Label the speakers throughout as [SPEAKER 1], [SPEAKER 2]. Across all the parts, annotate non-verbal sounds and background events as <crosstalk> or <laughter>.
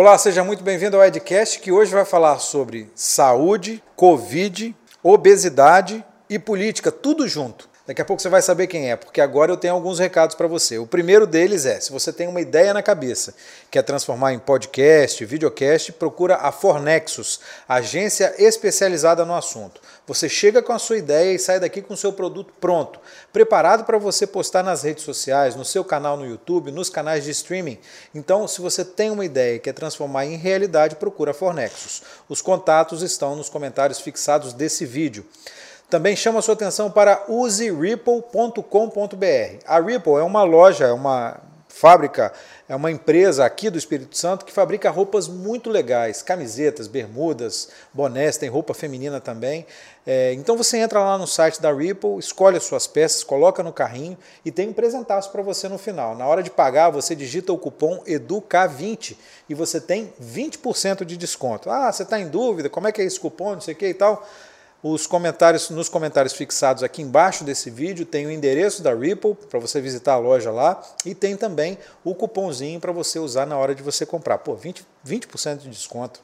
[SPEAKER 1] Olá, seja muito bem-vindo ao Edcast, que hoje vai falar sobre saúde, Covid, obesidade e política, tudo junto. Daqui a pouco você vai saber quem é, porque agora eu tenho alguns recados para você. O primeiro deles é: se você tem uma ideia na cabeça, quer transformar em podcast, videocast, procura a Fornexus, agência especializada no assunto. Você chega com a sua ideia e sai daqui com o seu produto pronto, preparado para você postar nas redes sociais, no seu canal no YouTube, nos canais de streaming. Então, se você tem uma ideia e quer transformar em realidade, procura a Fornexus. Os contatos estão nos comentários fixados desse vídeo. Também chama sua atenção para useripple.com.br. A Ripple é uma loja, é uma fábrica, é uma empresa aqui do Espírito Santo que fabrica roupas muito legais, camisetas, bermudas, bonés, tem roupa feminina também. É, então você entra lá no site da Ripple, escolhe as suas peças, coloca no carrinho e tem um presentaço para você no final. Na hora de pagar, você digita o cupom EDUCA20 e você tem 20% de desconto. Ah, você está em dúvida, como é que é esse cupom, não sei o que e tal os comentários, nos comentários fixados aqui embaixo desse vídeo tem o endereço da Ripple para você visitar a loja lá e tem também o cupomzinho para você usar na hora de você comprar. Pô, 20%, 20 de desconto.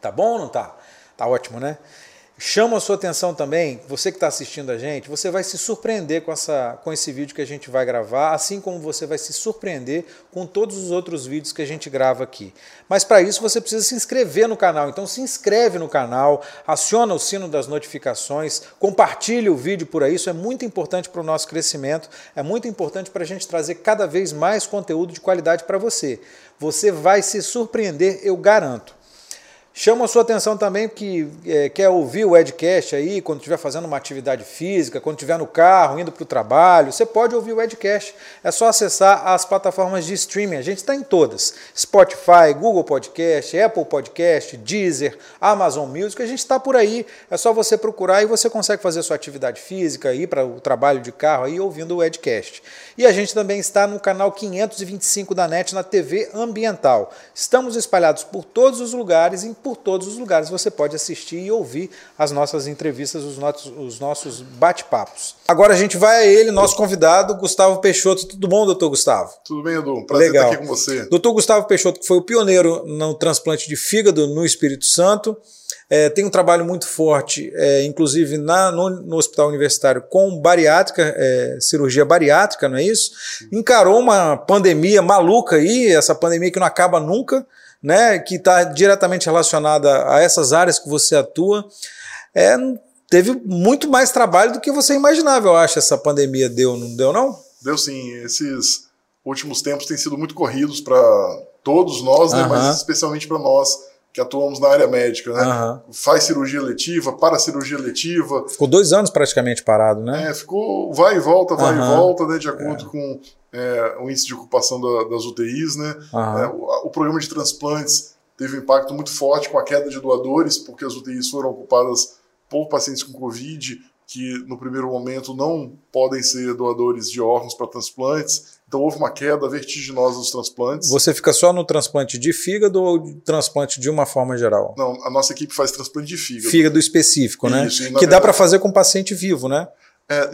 [SPEAKER 1] Tá bom ou não tá? Tá ótimo, né? Chama a sua atenção também, você que está assistindo a gente, você vai se surpreender com, essa, com esse vídeo que a gente vai gravar, assim como você vai se surpreender com todos os outros vídeos que a gente grava aqui. Mas para isso você precisa se inscrever no canal, então se inscreve no canal, aciona o sino das notificações, compartilhe o vídeo por aí, isso é muito importante para o nosso crescimento, é muito importante para a gente trazer cada vez mais conteúdo de qualidade para você. Você vai se surpreender, eu garanto. Chama a sua atenção também que é, quer ouvir o Edcast aí, quando estiver fazendo uma atividade física, quando estiver no carro, indo para o trabalho, você pode ouvir o Edcast. É só acessar as plataformas de streaming. A gente está em todas: Spotify, Google Podcast, Apple Podcast, Deezer, Amazon Music. A gente está por aí. É só você procurar e você consegue fazer sua atividade física, ir para o trabalho de carro aí ouvindo o Edcast. E a gente também está no canal 525 da NET na TV Ambiental. Estamos espalhados por todos os lugares em por todos os lugares você pode assistir e ouvir as nossas entrevistas, os nossos, os nossos bate-papos. Agora a gente vai a ele, nosso convidado, Gustavo Peixoto. Tudo bom, doutor Gustavo?
[SPEAKER 2] Tudo bem, Edu. Prazer Legal. estar aqui com você.
[SPEAKER 1] Doutor Gustavo Peixoto, que foi o pioneiro no transplante de fígado no Espírito Santo. É, tem um trabalho muito forte, é, inclusive na, no, no, Hospital Universitário, com bariátrica, é, cirurgia bariátrica, não é isso? Encarou uma pandemia maluca aí, essa pandemia que não acaba nunca né, que está diretamente relacionada a essas áreas que você atua, é, teve muito mais trabalho do que você imaginava, eu acho, essa pandemia deu, não deu não?
[SPEAKER 2] Deu sim, esses últimos tempos têm sido muito corridos para todos nós, né, mas especialmente para nós que atuamos na área médica, né? Uhum. Faz cirurgia letiva, para cirurgia letiva.
[SPEAKER 1] Ficou dois anos praticamente parado, né?
[SPEAKER 2] É, ficou vai e volta, vai uhum. e volta, né? De acordo é. com é, o índice de ocupação da, das UTIs, né? É, o, o, programa de transplantes teve um impacto muito forte com a queda de doadores, porque as UTIs foram ocupadas por pacientes com Covid, que no primeiro momento não podem ser doadores de órgãos para transplantes. Então houve uma queda vertiginosa dos transplantes.
[SPEAKER 1] Você fica só no transplante de fígado ou transplante de uma forma geral?
[SPEAKER 2] Não, a nossa equipe faz transplante de fígado.
[SPEAKER 1] Fígado específico, né? Isso, que verdade, dá para fazer com paciente vivo, né?
[SPEAKER 2] É,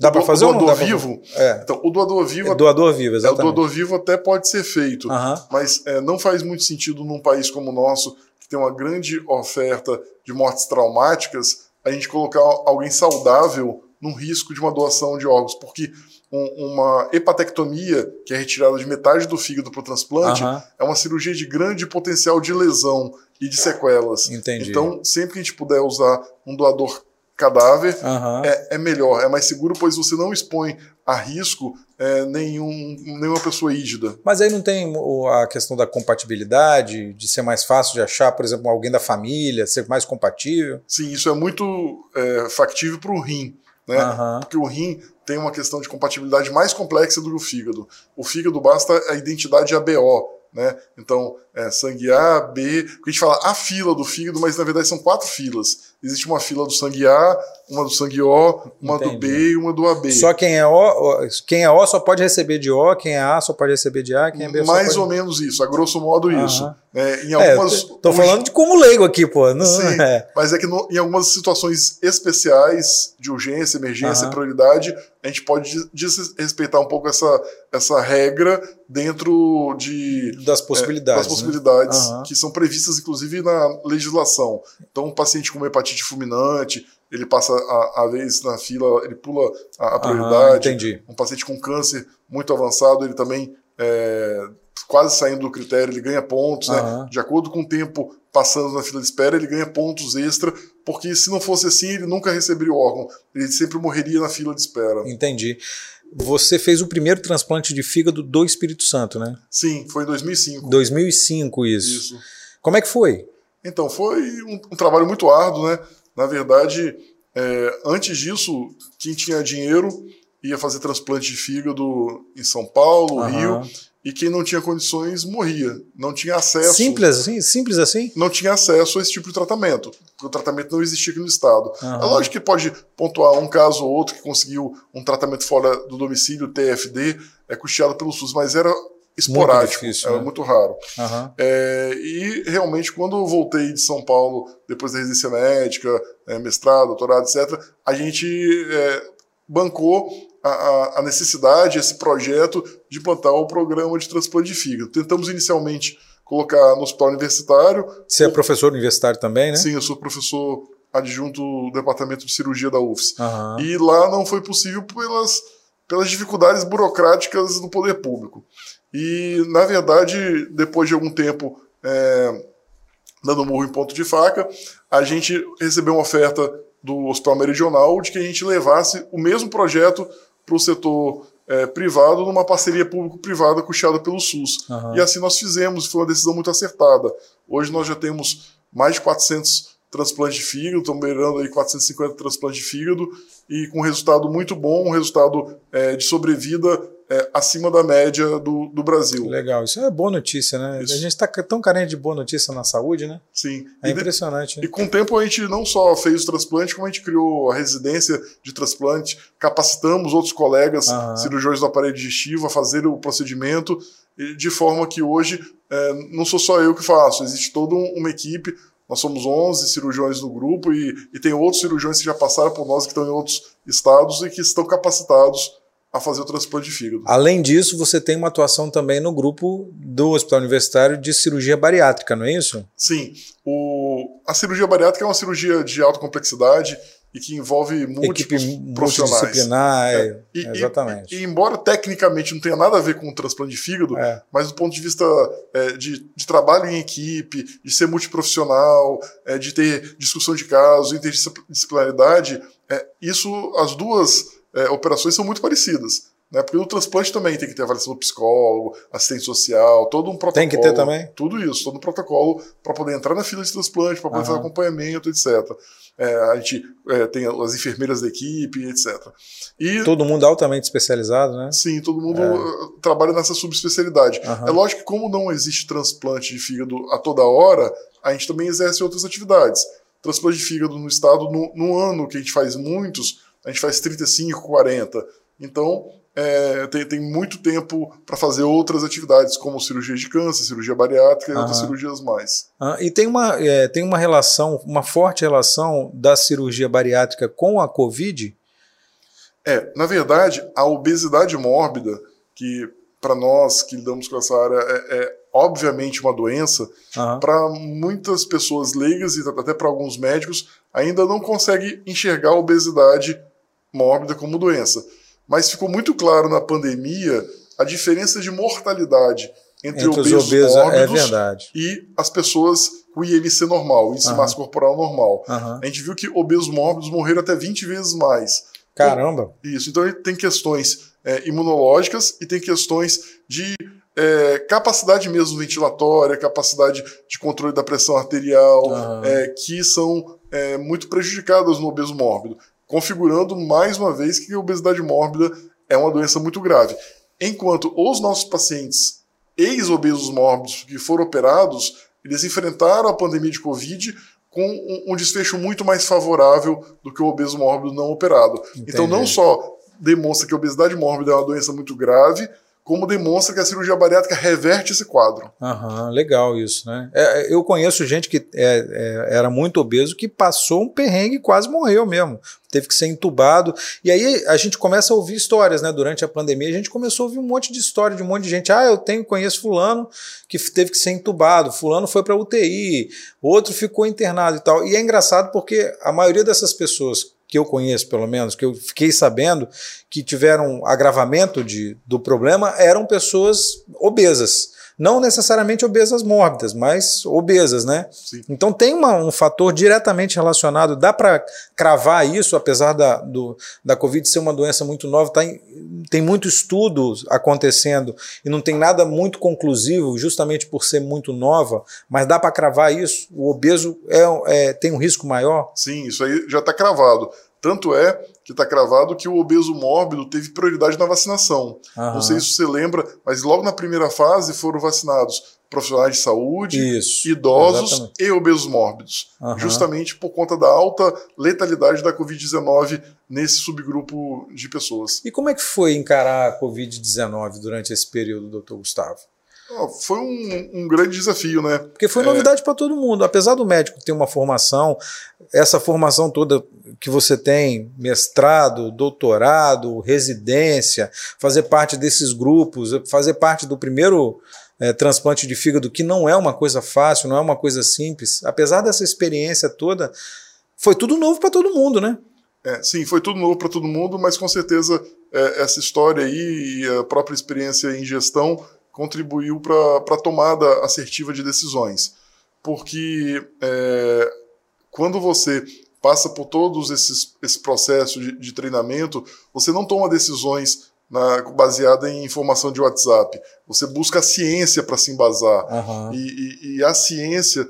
[SPEAKER 1] Dá para fazer
[SPEAKER 2] o doador vivo? É. Então, o doador vivo. É
[SPEAKER 1] doador vivo, exatamente.
[SPEAKER 2] É, o doador vivo até pode ser feito, mas é, não faz muito sentido num país como o nosso, que tem uma grande oferta de mortes traumáticas, a gente colocar alguém saudável num risco de uma doação de órgãos, porque um, uma hepatectomia, que é retirada de metade do fígado para o transplante, é uma cirurgia de grande potencial de lesão e de sequelas.
[SPEAKER 1] Entendi.
[SPEAKER 2] Então, sempre que a gente puder usar um doador cadáver, uhum. é, é, melhor, é mais seguro, pois você não expõe a risco é, nenhum, nenhuma pessoa ígida.
[SPEAKER 1] Mas aí não tem a questão da compatibilidade, de ser mais fácil de achar, por exemplo, alguém da família, ser mais compatível?
[SPEAKER 2] Sim, isso é muito é, factível para o rim. Né? Uhum. Porque o rim tem uma questão de compatibilidade mais complexa do que o fígado. O fígado basta a identidade ABO, né? Então, é, sangue A, B, porque a gente fala a fila do fígado, mas na verdade são quatro filas. Existe uma fila do sangue A, uma do sangue O, uma Entendi. do B e uma do AB.
[SPEAKER 1] Só quem é O, quem é O só pode receber de O, quem é A só pode receber de A, quem é B
[SPEAKER 2] Mais
[SPEAKER 1] pode...
[SPEAKER 2] ou menos isso, a grosso modo isso.
[SPEAKER 1] É, em algumas, é, tô falando de como leigo aqui, pô. Não,
[SPEAKER 2] Sim, é. mas é que no, em algumas situações especiais de urgência, emergência, prioridade, a gente pode desrespeitar um pouco essa, essa regra dentro de
[SPEAKER 1] das possibilidades,
[SPEAKER 2] é, das possibilidades né? que são previstas inclusive na legislação. Então, um paciente com hepatite fulminante, ele passa a, a vez na fila, ele pula a, a prioridade.
[SPEAKER 1] entendi.
[SPEAKER 2] Um paciente com câncer muito avançado, ele também é, quase saindo do critério, ele ganha pontos, né? De acordo com o tempo passando na fila de espera, ele ganha pontos extra, porque se não fosse assim, ele nunca receberia o órgão, ele sempre morreria na fila de espera.
[SPEAKER 1] Entendi. Você fez o primeiro transplante de fígado do Espírito Santo, né?
[SPEAKER 2] Sim, foi em 2005.
[SPEAKER 1] 2005 isso. Isso. Como é que foi?
[SPEAKER 2] Então, foi um, um trabalho muito árduo, né? Na verdade, é, antes disso, quem tinha dinheiro ia fazer transplante de fígado em São Paulo, uhum. Rio, e quem não tinha condições morria, não tinha acesso.
[SPEAKER 1] Simples assim? Simples assim?
[SPEAKER 2] Não tinha acesso a esse tipo de tratamento, porque o tratamento não existia aqui no estado. Uhum. É lógico que pode pontuar um caso ou outro que conseguiu um tratamento fora do domicílio, TFD, é custeado pelo SUS, mas era esporádico, muito difícil, era né? muito raro.
[SPEAKER 1] Uhum.
[SPEAKER 2] É, e realmente, quando eu voltei de São Paulo, depois da residência médica, é, mestrado, doutorado, etc., a gente é, bancou a, a, necessidade, esse projeto de implantar o programa de transplante de fígado. Tentamos inicialmente colocar no hospital universitário.
[SPEAKER 1] Você é professor universitário também, né?
[SPEAKER 2] Sim, eu sou professor adjunto do departamento de cirurgia da UFS.
[SPEAKER 1] Uhum.
[SPEAKER 2] E lá não foi possível pelas, pelas dificuldades burocráticas do poder público. E, na verdade, depois de algum tempo é, dando murro em ponto de faca, a gente recebeu uma oferta do Hospital Meridional de que a gente levasse o mesmo projeto para o setor é, privado numa parceria público-privada custeada pelo SUS.
[SPEAKER 1] Uhum.
[SPEAKER 2] E assim nós fizemos, foi uma decisão muito acertada. Hoje nós já temos mais de 400 transplantes de fígado, estamos beirando aí 450 transplantes de fígado e com um resultado muito bom, um resultado é, de sobrevida é, acima da média do, do Brasil.
[SPEAKER 1] Legal, isso é boa notícia, né? Isso. A gente está tão carente de boa notícia na saúde, né?
[SPEAKER 2] Sim.
[SPEAKER 1] É e impressionante.
[SPEAKER 2] De, né? E com o tempo a gente não só fez o transplante, como a gente criou a residência de transplante, capacitamos outros colegas uhum. cirurgiões do aparelho digestivo a fazer o procedimento, de forma que hoje é, não sou só eu que faço, existe toda uma equipe, nós somos 11 cirurgiões no grupo e, e tem outros cirurgiões que já passaram por nós, que estão em outros estados e que estão capacitados a fazer o transplante de fígado.
[SPEAKER 1] Além disso, você tem uma atuação também no grupo do Hospital Universitário de Cirurgia Bariátrica, não é isso?
[SPEAKER 2] Sim. O, a cirurgia bariátrica é uma cirurgia de alta complexidade e que envolve múltiplos Equipe profissionais.
[SPEAKER 1] Multidisciplinar, é, é, e, exatamente.
[SPEAKER 2] E, e, embora tecnicamente não tenha nada a ver com o transplante de fígado,
[SPEAKER 1] é.
[SPEAKER 2] mas do ponto de vista é, de, de, trabalho em equipe, de ser multiprofissional, é, de ter discussão de casos, interdisciplinaridade, é, isso, as duas é, operações são muito parecidas. Né? Porque no transplante também tem que ter avaliação do psicólogo, assistente social, todo um protocolo.
[SPEAKER 1] Tem que ter também?
[SPEAKER 2] Tudo isso, todo um protocolo para poder entrar na fila de transplante, para poder uhum. fazer acompanhamento, etc. É, a gente é, tem as enfermeiras da equipe, etc.
[SPEAKER 1] E, todo mundo altamente especializado, né?
[SPEAKER 2] Sim, todo mundo é. trabalha nessa subespecialidade. Uhum. É lógico que, como não existe transplante de fígado a toda hora, a gente também exerce outras atividades. Transplante de fígado no estado, no, no ano que a gente faz muitos, a gente faz 35, 40. Então, é, tem, tem muito tempo para fazer outras atividades, como cirurgia de câncer, cirurgia bariátrica e outras cirurgias mais.
[SPEAKER 1] Ah, e tem uma, é, tem uma relação, uma forte relação da cirurgia bariátrica com a Covid?
[SPEAKER 2] É, na verdade, a obesidade mórbida, que para nós que lidamos com essa área é, é obviamente uma doença, para muitas pessoas leigas e até para alguns médicos, ainda não consegue enxergar a obesidade mórbida como doença. Mas ficou muito claro na pandemia a diferença de mortalidade entre, entre obesos, obesos mórbidos
[SPEAKER 1] é
[SPEAKER 2] e as pessoas com IMC normal, índice uhum. massa corporal normal.
[SPEAKER 1] Uhum.
[SPEAKER 2] A gente viu que obesos mórbidos morreram até 20 vezes mais.
[SPEAKER 1] Caramba!
[SPEAKER 2] Então, isso. Então tem questões é, imunológicas e tem questões de é, capacidade mesmo ventilatória, capacidade de controle da pressão arterial, uhum. é, que são é, muito prejudicadas no obeso mórbido configurando mais uma vez que a obesidade mórbida é uma doença muito grave. Enquanto os nossos pacientes ex-obesos mórbidos que foram operados, eles enfrentaram a pandemia de Covid com um, desfecho muito mais favorável do que o obeso mórbido não operado. Entendi. Então, não só demonstra que a obesidade mórbida é uma doença muito grave, como demonstra que a cirurgia bariátrica reverte esse quadro.
[SPEAKER 1] Aham, legal isso, né? É, é eu conheço gente que é, é, era muito obeso que passou um perrengue e quase morreu mesmo. Teve que ser entubado. E aí a gente começa a ouvir histórias, né? Durante a pandemia, a gente começou a ouvir um monte de história de um monte de gente. Ah, eu tenho, conheço fulano que teve que ser entubado, fulano foi para UTI, outro ficou internado e tal. E é engraçado porque a maioria dessas pessoas que eu conheço, pelo menos, que eu fiquei sabendo que tiveram agravamento de, do problema eram pessoas obesas. Não necessariamente obesas mórbidas, mas obesas, né? Sim. Então tem uma, um fator diretamente relacionado. Dá para cravar isso, apesar da, do, da Covid ser uma doença muito nova, tá em, tem muito estudo acontecendo e não tem nada muito conclusivo, justamente por ser muito nova, mas dá para cravar isso? O obeso é, é, tem um risco maior?
[SPEAKER 2] Sim, isso aí já está cravado. Tanto é que está cravado que o obeso mórbido teve prioridade na vacinação. Não sei se você lembra, mas logo na primeira fase foram vacinados profissionais de saúde, Isso, idosos exatamente. e obesos mórbidos, uhum. justamente por conta da alta letalidade da Covid-19 nesse subgrupo de pessoas.
[SPEAKER 1] E como é que foi encarar a Covid-19 durante esse período, doutor Gustavo?
[SPEAKER 2] Foi um, um, grande desafio, né?
[SPEAKER 1] Porque foi novidade é... para todo mundo. Apesar do médico ter uma formação, essa formação toda que você tem, mestrado, doutorado, residência, fazer parte desses grupos, fazer parte do primeiro é, transplante de fígado, que não é uma coisa fácil, não é uma coisa simples. Apesar dessa experiência toda, foi tudo novo para todo mundo, né?
[SPEAKER 2] É, sim, foi tudo novo para todo mundo, mas com certeza é, essa história aí e a própria experiência em gestão contribuiu para a tomada assertiva de decisões. Porque é, quando você passa por todos esses esse processo de, de treinamento, você não toma decisões na, baseada em informação de WhatsApp. Você busca a ciência para se embasar. Uhum. E, e, e, a ciência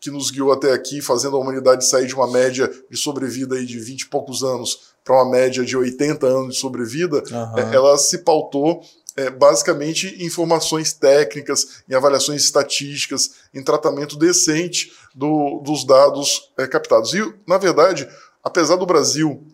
[SPEAKER 2] que nos guiou até aqui, fazendo a humanidade sair de uma média de sobrevida aí de 20 e poucos anos para uma média de 80 anos de sobrevida, uhum. ela se pautou é, basicamente informações técnicas, em avaliações estatísticas, em tratamento decente do, dos dados é, captados. E, na verdade, apesar do Brasil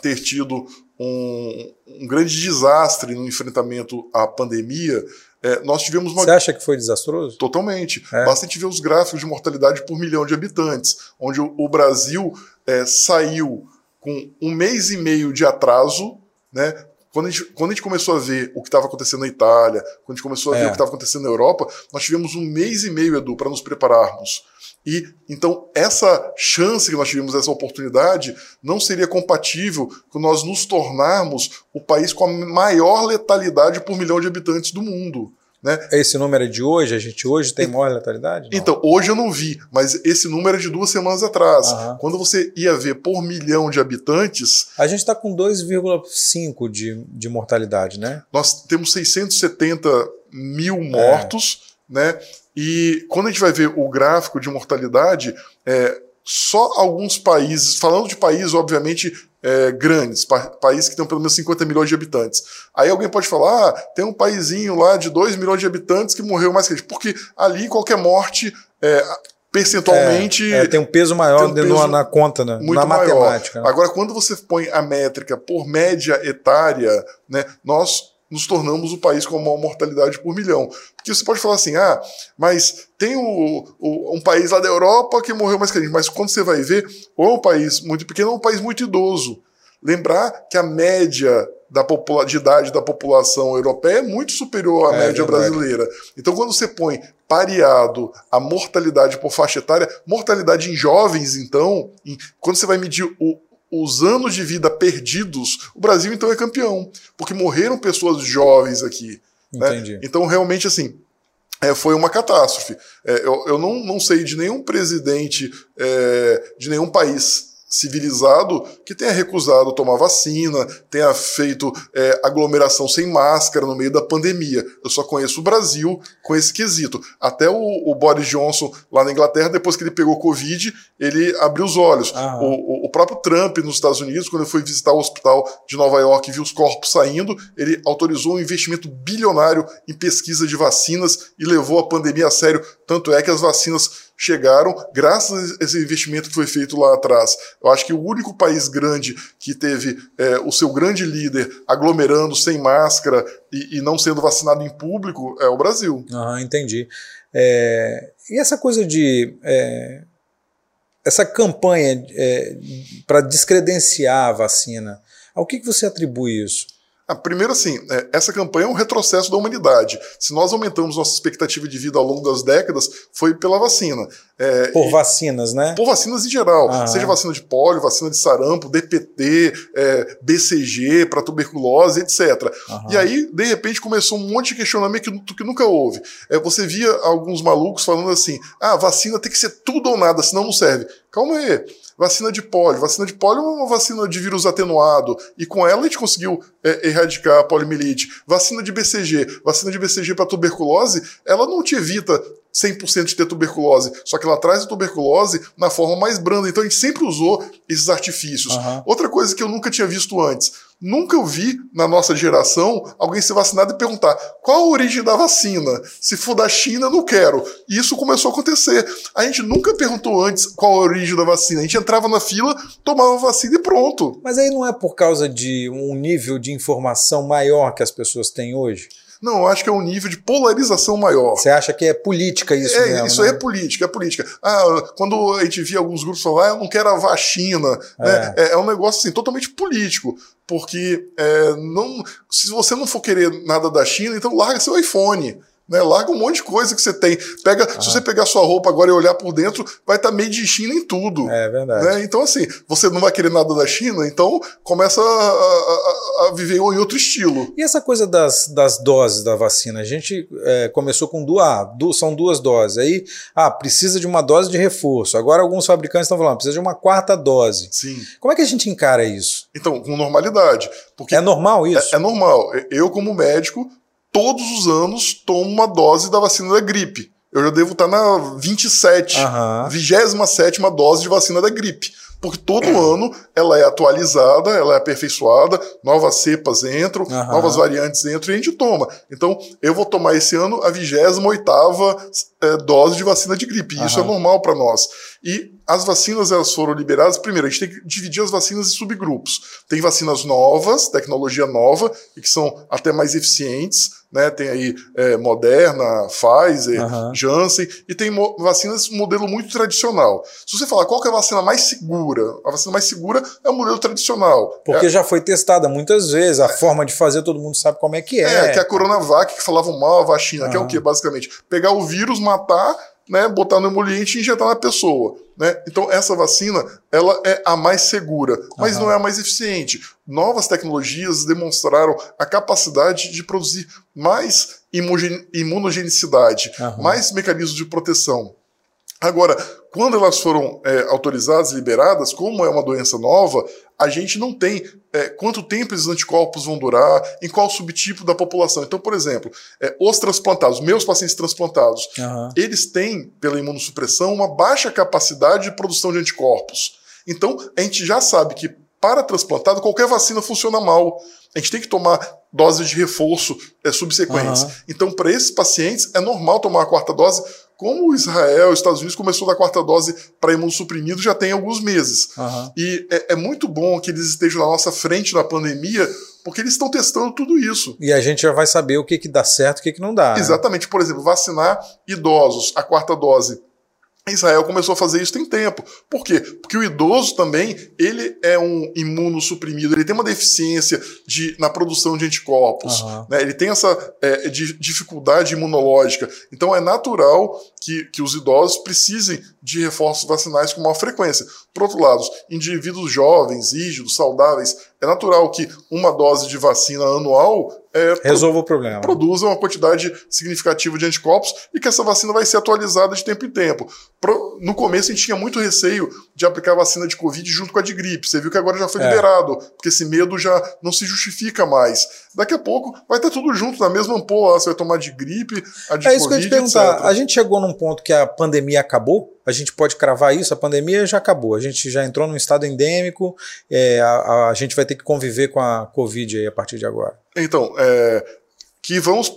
[SPEAKER 2] ter tido um, um grande desastre no enfrentamento à pandemia, é, nós tivemos uma.
[SPEAKER 1] Você acha que foi desastroso?
[SPEAKER 2] Totalmente. É. Basta a gente ver os gráficos de mortalidade por milhão de habitantes, onde o, o Brasil é, saiu com um mês e meio de atraso, né, quando a, gente, quando a gente começou a ver o que estava acontecendo na Itália, quando a gente começou a ver é. o que estava acontecendo na Europa, nós tivemos um mês e meio, Edu, para nos prepararmos. E então essa chance que nós tivemos, essa oportunidade, não seria compatível com nós nos tornarmos o país com a maior letalidade por milhão de habitantes do mundo. Né?
[SPEAKER 1] Esse número é de hoje? A gente hoje tem maior letalidade?
[SPEAKER 2] Não. Então, hoje eu não vi, mas esse número é de duas semanas atrás. Quando você ia ver por milhão de habitantes.
[SPEAKER 1] A gente está com 2,5 de, de mortalidade, né?
[SPEAKER 2] Nós temos 670 mil mortos, é. né? E quando a gente vai ver o gráfico de mortalidade, é, só alguns países, falando de países, obviamente, é, grandes, pa países que têm pelo menos 50 milhões de habitantes. Aí alguém pode falar, ah, tem um paísinho lá de 2 milhões de habitantes que morreu mais que a gente, porque ali qualquer morte é, percentualmente.
[SPEAKER 1] É, é, tem um peso maior um peso na conta, né?
[SPEAKER 2] Muito na matemática. Né? Agora, quando você põe a métrica por média etária, né, nós nos tornamos o país com a maior mortalidade por milhão. Porque você pode falar assim, ah, mas tem o, o, um país lá da Europa que morreu mais que a gente, mas quando você vai ver, ou é um país muito pequeno, ou é um país muito idoso. Lembrar que a média da de idade da população europeia é muito superior à é, média brasileira. Então, quando você põe pareado a mortalidade por faixa etária, mortalidade em jovens, então, em, quando você vai medir o, os anos de vida perdidos, o Brasil então é campeão, porque morreram pessoas jovens aqui. Né? Então, realmente, assim, é, foi uma catástrofe. É, eu, eu não, não sei de nenhum presidente é, de nenhum país civilizado que tenha recusado tomar vacina, tenha feito é, aglomeração sem máscara no meio da pandemia. Eu só conheço o Brasil com esse quesito. Até o, o Boris Johnson, lá na Inglaterra, depois que ele pegou Covid, ele abriu os olhos. O, o, próprio Trump, nos Estados Unidos, quando ele foi visitar o hospital de Nova York e viu os corpos saindo, ele autorizou um investimento bilionário em pesquisa de vacinas e levou a pandemia a sério tanto é que as vacinas chegaram graças a esse investimento que foi feito lá atrás. Eu acho que o único país grande que teve é, o seu grande líder aglomerando sem máscara e, e, não sendo vacinado em público é o Brasil.
[SPEAKER 1] Ah, entendi. É, e essa coisa de. É, essa campanha é, para descredenciar a vacina, ao que, que você atribui isso?
[SPEAKER 2] Ah, primeiro, assim, é, essa campanha é um retrocesso da humanidade. Se nós aumentamos nossa expectativa de vida ao longo das décadas, foi pela vacina.
[SPEAKER 1] É, por e, vacinas, né?
[SPEAKER 2] Por vacinas em geral. Ah. Seja vacina de pólio, vacina de sarampo, DPT, é, BCG para tuberculose, etc. Aham. E aí, de repente, começou um monte de questionamento que, que nunca houve. É, você via alguns malucos falando assim: ah, vacina tem que ser tudo ou nada, senão não serve. Calma aí. Vacina de pólio. Vacina de pólio é uma vacina de vírus atenuado. E com ela a gente conseguiu é, erradicar a poliomielite. Vacina de BCG. Vacina de BCG para tuberculose, ela não te evita 100% de ter tuberculose, só que ela traz a tuberculose na forma mais branda. Então a gente sempre usou esses artifícios. Uhum. Outra coisa que eu nunca tinha visto antes, Nunca vi na nossa geração alguém ser vacinado e perguntar qual a origem da vacina. Se for da China, não quero. E isso começou a acontecer. A gente nunca perguntou antes qual a origem da vacina. A gente entrava na fila, tomava a vacina e pronto.
[SPEAKER 1] Mas aí não é por causa de um nível de informação maior que as pessoas têm hoje?
[SPEAKER 2] Não, eu acho que é um nível de polarização maior.
[SPEAKER 1] Você acha que é política isso
[SPEAKER 2] é,
[SPEAKER 1] mesmo?
[SPEAKER 2] Isso né? é política, é política. Ah, quando a gente via alguns grupos falar, ah, eu não quero a vacina, é. Né? É, é um negócio assim, totalmente político. Porque é, não, se você não for querer nada da China, então larga seu iPhone. Né? Larga um monte de coisa que você tem. Pega, Se você pegar sua roupa agora e olhar por dentro, vai estar tá meio de China em tudo.
[SPEAKER 1] É verdade.
[SPEAKER 2] Né? Então, assim, você não vai querer nada da China, então começa a, a, a viver em outro estilo.
[SPEAKER 1] E essa coisa das, das doses da vacina? A gente é, começou com duas, ah, são duas doses. Aí, ah, precisa de uma dose de reforço. Agora alguns fabricantes estão falando, precisa de uma quarta dose.
[SPEAKER 2] Sim.
[SPEAKER 1] Como é que a gente encara isso?
[SPEAKER 2] Então, com normalidade. Porque
[SPEAKER 1] é normal isso?
[SPEAKER 2] É, é normal. Eu, como médico, todos os anos tomo uma dose da vacina da gripe. Eu já devo estar na 27, uhum. 27 dose de vacina da gripe. Porque todo ano ela é atualizada, ela é aperfeiçoada, novas cepas entram, uhum. novas variantes entram e a gente toma. Então, eu vou tomar esse ano a 28 é, dose de vacina de gripe. Uhum. Isso é normal para nós. E as vacinas elas foram liberadas. Primeiro, a gente tem que dividir as vacinas em subgrupos. Tem vacinas novas, tecnologia nova, e que são até mais eficientes. Né? Tem aí é, Moderna, Pfizer, uhum. Janssen, e tem vacinas modelo muito tradicional. Se você falar qual é a vacina mais segura, a vacina mais segura é o modelo tradicional.
[SPEAKER 1] Porque
[SPEAKER 2] é,
[SPEAKER 1] já foi testada muitas vezes, a é, forma de fazer todo mundo sabe como é que é.
[SPEAKER 2] É, que é a Coronavac, que falavam mal a vacina, uhum. que é o quê, basicamente? Pegar o vírus, matar né, botar no emoliente e injetar na pessoa. Né? Então essa vacina ela é a mais segura, mas uhum. não é a mais eficiente. Novas tecnologias demonstraram a capacidade de produzir mais imunogenicidade, uhum. mais mecanismos de proteção. Agora, quando elas foram é, autorizadas, liberadas, como é uma doença nova, a gente não tem é, quanto tempo esses anticorpos vão durar, em qual subtipo da população. Então, por exemplo, é, os transplantados, meus pacientes transplantados, uhum. eles têm, pela imunossupressão, uma baixa capacidade de produção de anticorpos. Então, a gente já sabe que para transplantado, qualquer vacina funciona mal. A gente tem que tomar doses de reforço é, subsequentes. Uhum. Então, para esses pacientes, é normal tomar a quarta dose como Israel, os Estados Unidos começou da quarta dose para imunossuprimido já tem alguns meses. Uhum. E é, é, muito bom que eles estejam na nossa frente na pandemia, porque eles estão testando tudo isso.
[SPEAKER 1] E a gente já vai saber o que, que dá certo e o que, que não dá.
[SPEAKER 2] Né? Exatamente. Né? Por exemplo, vacinar idosos, a quarta dose Israel começou a fazer isso tem tempo. Por quê? Porque o idoso também, ele é um imunossuprimido, ele tem uma deficiência de, na produção de anticorpos, uhum. né? ele tem essa é, de, dificuldade imunológica. Então é natural que, que os idosos precisem de reforços vacinais com maior frequência. Por outro lado, indivíduos jovens, rígidos, saudáveis, é natural que uma dose de vacina anual é,
[SPEAKER 1] resolva o problema.
[SPEAKER 2] Produza uma quantidade significativa de anticorpos e que essa vacina vai ser atualizada de tempo em tempo. Pro, no começo a gente tinha muito receio de aplicar a vacina de Covid junto com a de gripe. Você viu que agora já foi é. liberado, porque esse medo já não se justifica mais. Daqui a pouco vai estar tudo junto na mesma ampola. Você vai tomar de gripe, a de
[SPEAKER 1] é isso Covid, que eu ia te perguntar. Etc. A gente chegou num ponto que a pandemia acabou? A gente pode cravar isso? A pandemia já acabou. A gente já entrou num estado endêmico. É, a, a gente vai ter que conviver com a Covid aí a partir de agora.
[SPEAKER 2] Então, é, que vamos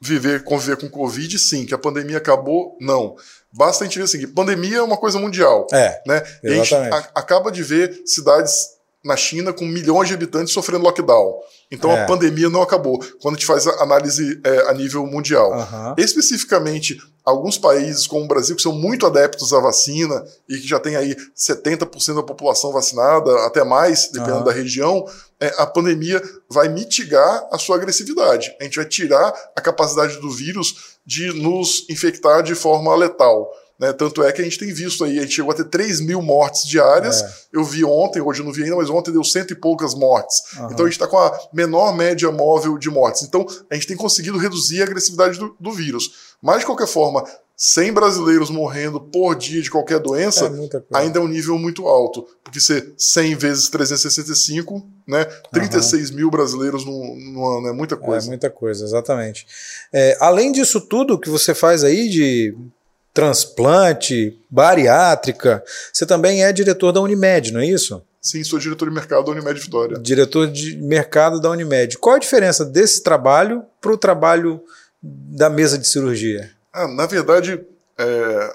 [SPEAKER 2] viver, conviver com Covid, sim. Que a pandemia acabou, não. Basta a gente ver assim, pandemia é uma coisa mundial.
[SPEAKER 1] É,
[SPEAKER 2] né? E a gente a, acaba de ver cidades na China com milhões de habitantes sofrendo lockdown. Então é. a pandemia não acabou. Quando a gente faz a análise é, a nível mundial. Uhum. Especificamente, alguns países, como o Brasil, que são muito adeptos à vacina e que já tem aí 70% da população vacinada, até mais, dependendo uhum. da região, é, a pandemia vai mitigar a sua agressividade. A gente vai tirar a capacidade do vírus de nos infectar de forma letal. Né? Tanto é que a gente tem visto aí, a gente chegou a ter 3 mil mortes diárias. É. Eu vi ontem, hoje eu não vi ainda, mas ontem deu cento e poucas mortes. Uhum. Então a gente está com a menor média móvel de mortes. Então a gente tem conseguido reduzir a agressividade do, do vírus. Mas de qualquer forma, 100 brasileiros morrendo por dia de qualquer doença é ainda é um nível muito alto. Porque ser 100 vezes 365, né? 36 uhum. mil brasileiros no, no, ano, é muita coisa.
[SPEAKER 1] É muita coisa, exatamente. É, além disso tudo que você faz aí de transplante, bariátrica. Você também é diretor da Unimed, não é isso?
[SPEAKER 2] Sim, sou diretor de mercado da Unimed Vitória.
[SPEAKER 1] Diretor de mercado da Unimed. Qual a diferença desse trabalho para o trabalho da mesa de cirurgia?
[SPEAKER 2] Ah, na verdade, é,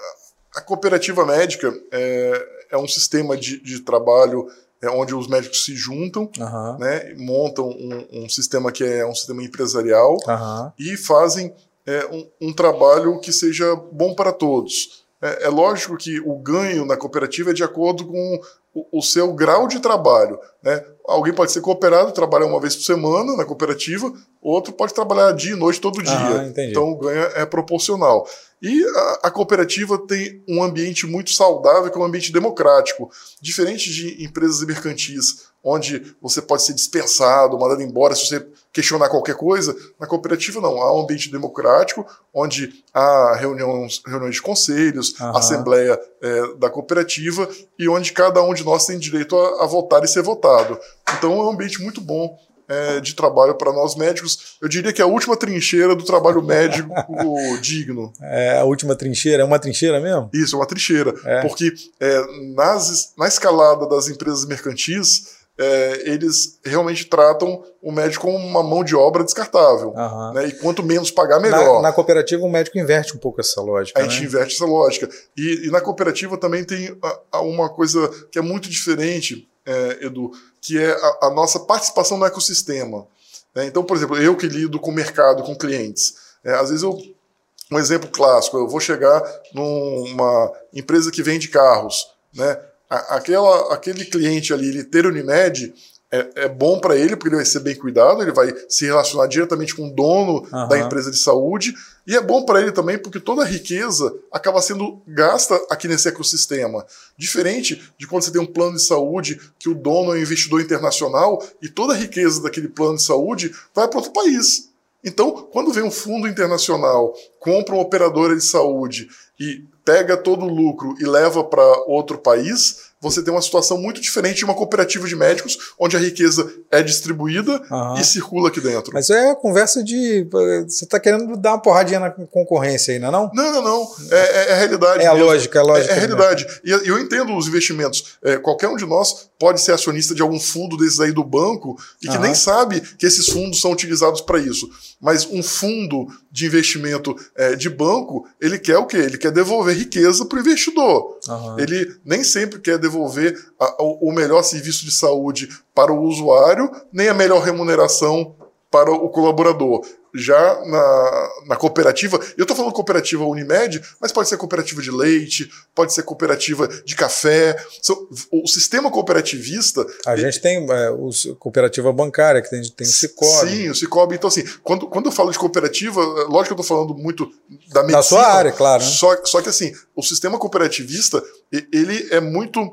[SPEAKER 2] a cooperativa médica é, é um sistema de, de trabalho é, onde os médicos se juntam, uhum. né, montam um, um, sistema que é um sistema empresarial uhum. e fazem é, um, um, trabalho que seja bom para todos. É, é, lógico que o ganho na cooperativa é de acordo com o, o, seu grau de trabalho. Né? Alguém pode ser cooperado, trabalhar uma vez por semana na cooperativa, outro pode trabalhar dia e noite todo dia. Ah, então o ganho é proporcional. E a, a, cooperativa tem um ambiente muito saudável, que é um ambiente democrático. Diferente de empresas mercantis, onde você pode ser dispensado, mandado embora se você questionar qualquer coisa. Na cooperativa, não. Há um ambiente democrático, onde há reuniões, reuniões de conselhos, uhum. assembleia é, da cooperativa, e onde cada um de nós tem direito a, a votar e ser votado. Então é um ambiente muito bom é, de trabalho para nós médicos. Eu diria que é a última trincheira do trabalho médico <laughs> digno.
[SPEAKER 1] É a última trincheira? É uma trincheira mesmo?
[SPEAKER 2] Isso, é uma trincheira. É. Porque é, nas, na escalada das empresas mercantis, é, eles realmente tratam o médico como uma mão de obra descartável. Uhum. Né? E quanto menos pagar, melhor.
[SPEAKER 1] Na, na, cooperativa, o médico inverte um pouco essa lógica.
[SPEAKER 2] A gente
[SPEAKER 1] né?
[SPEAKER 2] inverte essa lógica. E, e, na cooperativa também tem a, a uma coisa que é muito diferente, é, Edu, que é a, a, nossa participação no ecossistema. Né? Então, por exemplo, eu que lido com o mercado, com clientes, é, às vezes eu. Um exemplo clássico, eu vou chegar numa empresa que vende carros, né? Aquela, aquele cliente ali, ele ter Unimed, é, é bom para ele, porque ele vai ser bem cuidado, ele vai se relacionar diretamente com o dono uhum. da empresa de saúde, e é bom para ele também porque toda a riqueza acaba sendo gasta aqui nesse ecossistema. Diferente de quando você tem um plano de saúde que o dono é um investidor internacional e toda a riqueza daquele plano de saúde vai para outro país. Então, quando vem um fundo internacional, compra uma operadora de saúde e pega todo o lucro e leva para outro país, você tem uma situação muito diferente de uma cooperativa de médicos, onde a riqueza é distribuída uhum. e circula aqui dentro.
[SPEAKER 1] Mas é conversa de. Você está querendo dar uma porradinha na concorrência aí, não é? Não,
[SPEAKER 2] não, não. não. É, é, é a realidade.
[SPEAKER 1] É a lógica, é a lógica.
[SPEAKER 2] É, é a realidade. E eu entendo os investimentos. É, qualquer um de nós pode ser acionista de algum fundo desses aí do banco e que uhum. nem sabe que esses fundos são utilizados para isso. Mas um fundo de investimento é, de banco, ele quer o quê? Ele quer devolver riqueza para o investidor. Uhum. Ele nem sempre quer devolver a, o melhor serviço de saúde para o usuário, nem a melhor remuneração para o colaborador já na, na cooperativa, eu estou falando cooperativa Unimed, mas pode ser cooperativa de leite, pode ser cooperativa de café. O sistema cooperativista.
[SPEAKER 1] A gente tem é, o cooperativa bancária, que tem, tem o Cicobi.
[SPEAKER 2] Sim, o Cicobi. Então, assim, quando, quando eu falo de cooperativa, lógico que eu estou falando muito da medicina.
[SPEAKER 1] Da sua área, claro. Né?
[SPEAKER 2] Só, só que, assim, o sistema cooperativista, ele é muito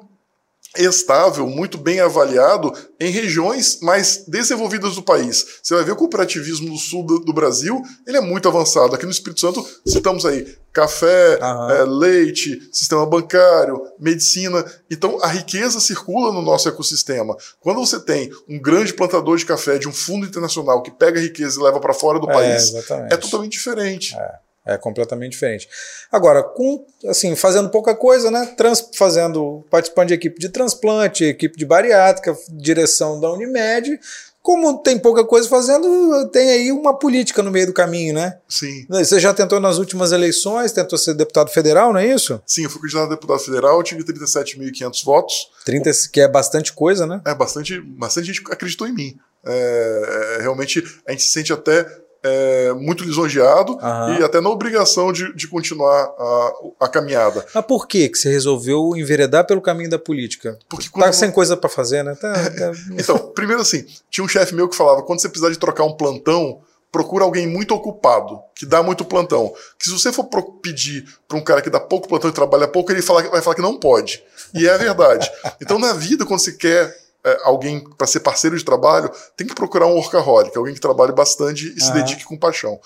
[SPEAKER 2] estável, muito bem avaliado em regiões mais desenvolvidas do país. Você vai ver o cooperativismo no sul do, do Brasil, ele é muito avançado. Aqui no Espírito Santo, citamos aí café, é, leite, sistema bancário, medicina. Então, a riqueza circula no nosso ecossistema. Quando você tem um grande plantador de café de um fundo internacional que pega a riqueza e leva para fora do é, país, é totalmente diferente.
[SPEAKER 1] É. É completamente diferente. Agora, com assim, fazendo pouca coisa, né? Trans, fazendo, participando de equipe de transplante, equipe de bariátrica, direção da Unimed, como tem pouca coisa fazendo, tem aí uma política no meio do caminho, né?
[SPEAKER 2] Sim.
[SPEAKER 1] Você já tentou nas últimas eleições, tentou ser deputado federal, não é isso?
[SPEAKER 2] Sim, eu fui candidato a deputado federal, tive 37.500 votos.
[SPEAKER 1] 30, que é bastante coisa, né?
[SPEAKER 2] É, bastante, bastante gente acreditou em mim. É, é, realmente, a gente se sente até é, muito lisonjeado e até na obrigação de, de continuar a, a, caminhada.
[SPEAKER 1] Mas por que, que você resolveu enveredar pelo caminho da política? Porque tá quando... Tá sem coisa para fazer, né? Tá, <laughs> tá...
[SPEAKER 2] então, primeiro assim, tinha um chefe meu que falava, quando você precisar de trocar um plantão, procura alguém muito ocupado, que dá muito plantão. Que se você for pedir para um cara que dá pouco plantão e trabalha pouco, ele fala, vai falar que não pode. E é a verdade. Então, na vida, quando você quer é, alguém para ser parceiro de trabalho, tem que procurar um workaholic, alguém que trabalhe bastante e uhum. se dedique com paixão.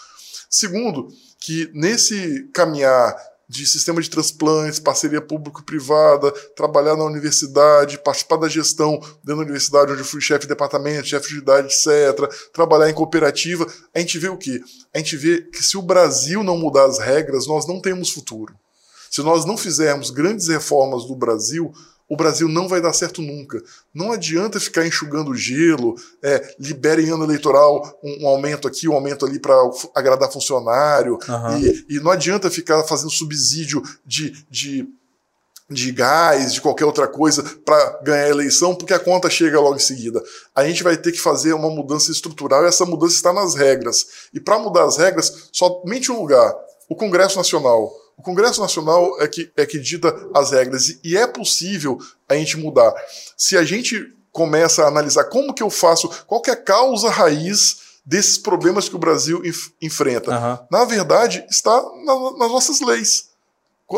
[SPEAKER 2] Segundo, que nesse caminhar de sistema de transplantes, parceria público-privada, trabalhar na universidade, participar da gestão dentro da universidade, onde eu fui chefe de departamento, chefe de unidade, etc., trabalhar em cooperativa, a gente vê o quê? A gente vê que se o Brasil não mudar as regras, nós não temos futuro. Se nós não fizermos grandes reformas do Brasil, o Brasil não vai dar certo nunca. Não adianta ficar enxugando gelo, é, libera em ano eleitoral um, um aumento aqui, um aumento ali para agradar funcionário, uhum. e, e, não adianta ficar fazendo subsídio de, de, de gás, de qualquer outra coisa para ganhar a eleição, porque a conta chega logo em seguida. A gente vai ter que fazer uma mudança estrutural e essa mudança está nas regras. E para mudar as regras, somente um lugar: o Congresso Nacional o Congresso Nacional é que, é que dita as regras e é possível a gente mudar. Se a gente começa a analisar como que eu faço, qual que é a causa raiz desses problemas que o Brasil enf enfrenta. Uhum. Na verdade, está na, nas nossas leis.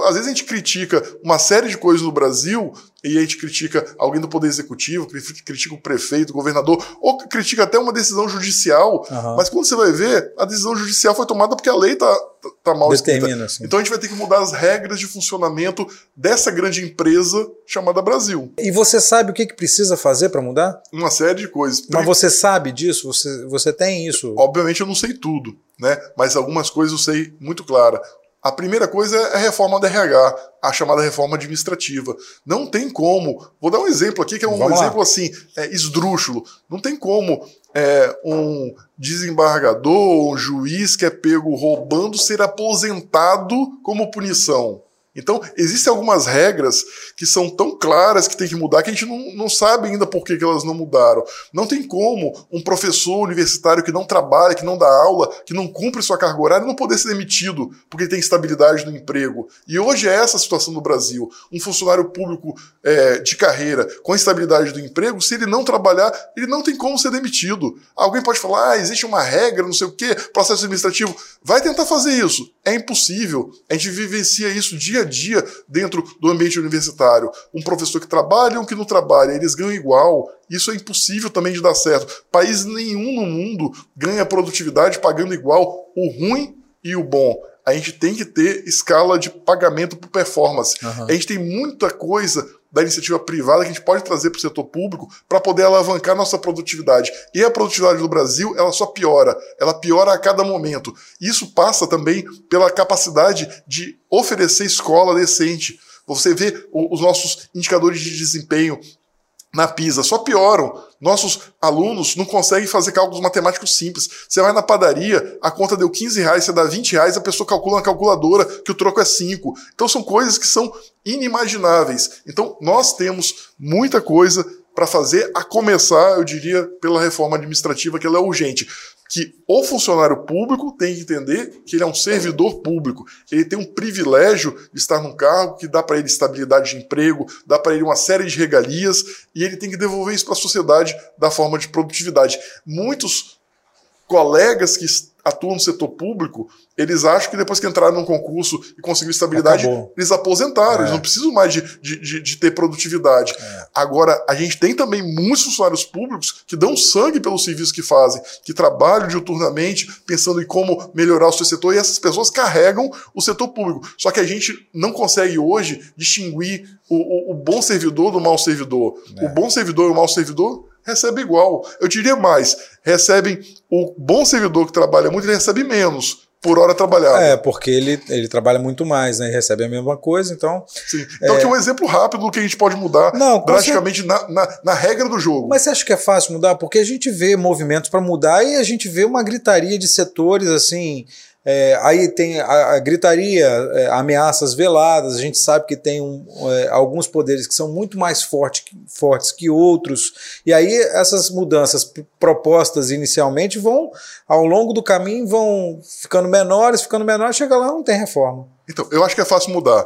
[SPEAKER 2] Às vezes a gente critica uma série de coisas no Brasil e a gente critica alguém do Poder Executivo, critica o prefeito, o governador, ou critica até uma decisão judicial, uhum. mas quando você vai ver, a decisão judicial foi tomada porque a lei está tá, tá mal Determina, escrita. Assim. Então a gente vai ter que mudar as regras de funcionamento dessa grande empresa chamada Brasil.
[SPEAKER 1] E você sabe o que, que precisa fazer para mudar?
[SPEAKER 2] Uma série de coisas.
[SPEAKER 1] Mas você sabe disso? Você, você tem isso?
[SPEAKER 2] Obviamente eu não sei tudo, né? mas algumas coisas eu sei muito clara. A primeira coisa é a reforma da RH, a chamada reforma administrativa. Não tem como. Vou dar um exemplo aqui que é um Vamos exemplo lá. assim, é, esdrúxulo. Não tem como é, um desembargador, um juiz que é pego roubando ser aposentado como punição. Então, existem algumas regras que são tão claras que tem que mudar que a gente não, não sabe ainda por que, que elas não mudaram. Não tem como um professor universitário que não trabalha, que não dá aula, que não cumpre sua carga horária, não poder ser demitido porque tem estabilidade no emprego. E hoje é essa a situação no Brasil. Um funcionário público é, de carreira com estabilidade do emprego, se ele não trabalhar, ele não tem como ser demitido. Alguém pode falar, ah, existe uma regra, não sei o quê, processo administrativo. Vai tentar fazer isso. É impossível. A gente vivencia isso dia a dia dentro do ambiente universitário. Um professor que trabalha e um que não trabalha, eles ganham igual. Isso é impossível também de dar certo. País nenhum no mundo ganha produtividade pagando igual o ruim e o bom a gente tem que ter escala de pagamento por performance. Uhum. A gente tem muita coisa da iniciativa privada que a gente pode trazer para o setor público para poder alavancar nossa produtividade. E a produtividade do Brasil, ela só piora, ela piora a cada momento. Isso passa também pela capacidade de oferecer escola decente. Você vê os nossos indicadores de desempenho na PISA, só pioram. Nossos alunos não conseguem fazer cálculos matemáticos simples. Você vai na padaria, a conta deu 15 reais, você dá 20 reais, a pessoa calcula na calculadora que o troco é 5. Então são coisas que são inimagináveis. Então nós temos muita coisa para fazer, a começar, eu diria, pela reforma administrativa, que ela é urgente que o funcionário público tem que entender que ele é um servidor público. Ele tem um privilégio de estar num cargo que dá para ele estabilidade de emprego, dá para ele uma série de regalias e ele tem que devolver isso para a sociedade da forma de produtividade. Muitos colegas que atuam no setor público, eles acham que depois que entraram num concurso e conseguiram estabilidade, Acabou. eles aposentaram, é. eles não precisam mais de, de, de, de ter produtividade. É. Agora, a gente tem também muitos funcionários públicos que dão sangue pelo serviço que fazem, que trabalham diuturnamente pensando em como melhorar o seu setor, e essas pessoas carregam o setor público. Só que a gente não consegue hoje distinguir o, o, o bom servidor do mau servidor. É. O bom servidor e o mau servidor recebe igual. Eu diria mais, recebem o bom servidor que trabalha muito, ele recebe menos. por hora trabalhada.
[SPEAKER 1] É, porque ele, ele trabalha muito mais, né? E recebe a mesma coisa, então.
[SPEAKER 2] Sim. Então é... tem um exemplo rápido do que a gente pode mudar Não, drasticamente você... na, na, na, regra do jogo.
[SPEAKER 1] Mas você acha que é fácil mudar? Porque a gente vê movimentos para mudar e a gente vê uma gritaria de setores assim. É, aí tem a, a gritaria, é, ameaças veladas, a gente sabe que tem um, é, alguns poderes que são muito mais forte, fortes que outros, e aí essas mudanças propostas inicialmente vão, ao longo do caminho, vão ficando menores, ficando menores, chega lá não tem reforma.
[SPEAKER 2] Então, eu acho que é fácil mudar.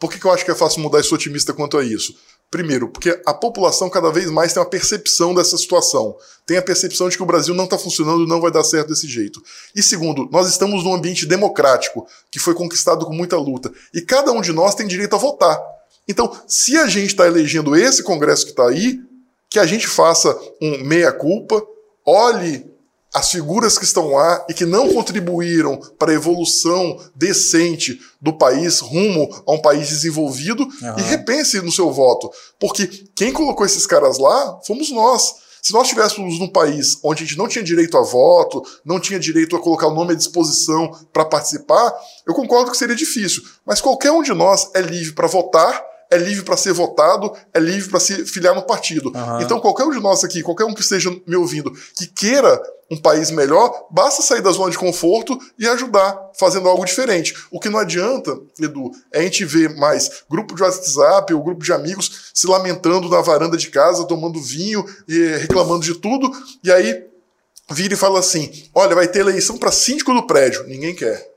[SPEAKER 2] Por que, que eu acho que é fácil mudar e sou otimista quanto a isso? Primeiro, porque a população cada vez mais tem uma percepção dessa situação. Tem a percepção de que o Brasil não está funcionando e não vai dar certo desse jeito. E segundo, nós estamos num ambiente democrático, que foi conquistado com muita luta. E cada um de nós tem direito a votar. Então, se a gente está elegendo esse Congresso que está aí, que a gente faça um meia-culpa, olhe as figuras que estão lá e que não contribuíram para a evolução decente do país rumo a um país desenvolvido uhum. e repense no seu voto. Porque quem colocou esses caras lá fomos nós. Se nós estivéssemos num país onde a gente não tinha direito a voto, não tinha direito a colocar o nome à disposição para participar, eu concordo que seria difícil. Mas qualquer um de nós é livre para votar é livre para ser votado, é livre para se filiar no partido. Uhum. Então, qualquer um de nós aqui, qualquer um que esteja me ouvindo, que queira um país melhor, basta sair da zona de conforto e ajudar, fazendo algo diferente. O que não adianta, Edu, é a gente ver mais grupo de WhatsApp ou grupo de amigos se lamentando na varanda de casa, tomando vinho e reclamando de tudo, e aí vira e fala assim: olha, vai ter eleição para síndico do prédio. Ninguém quer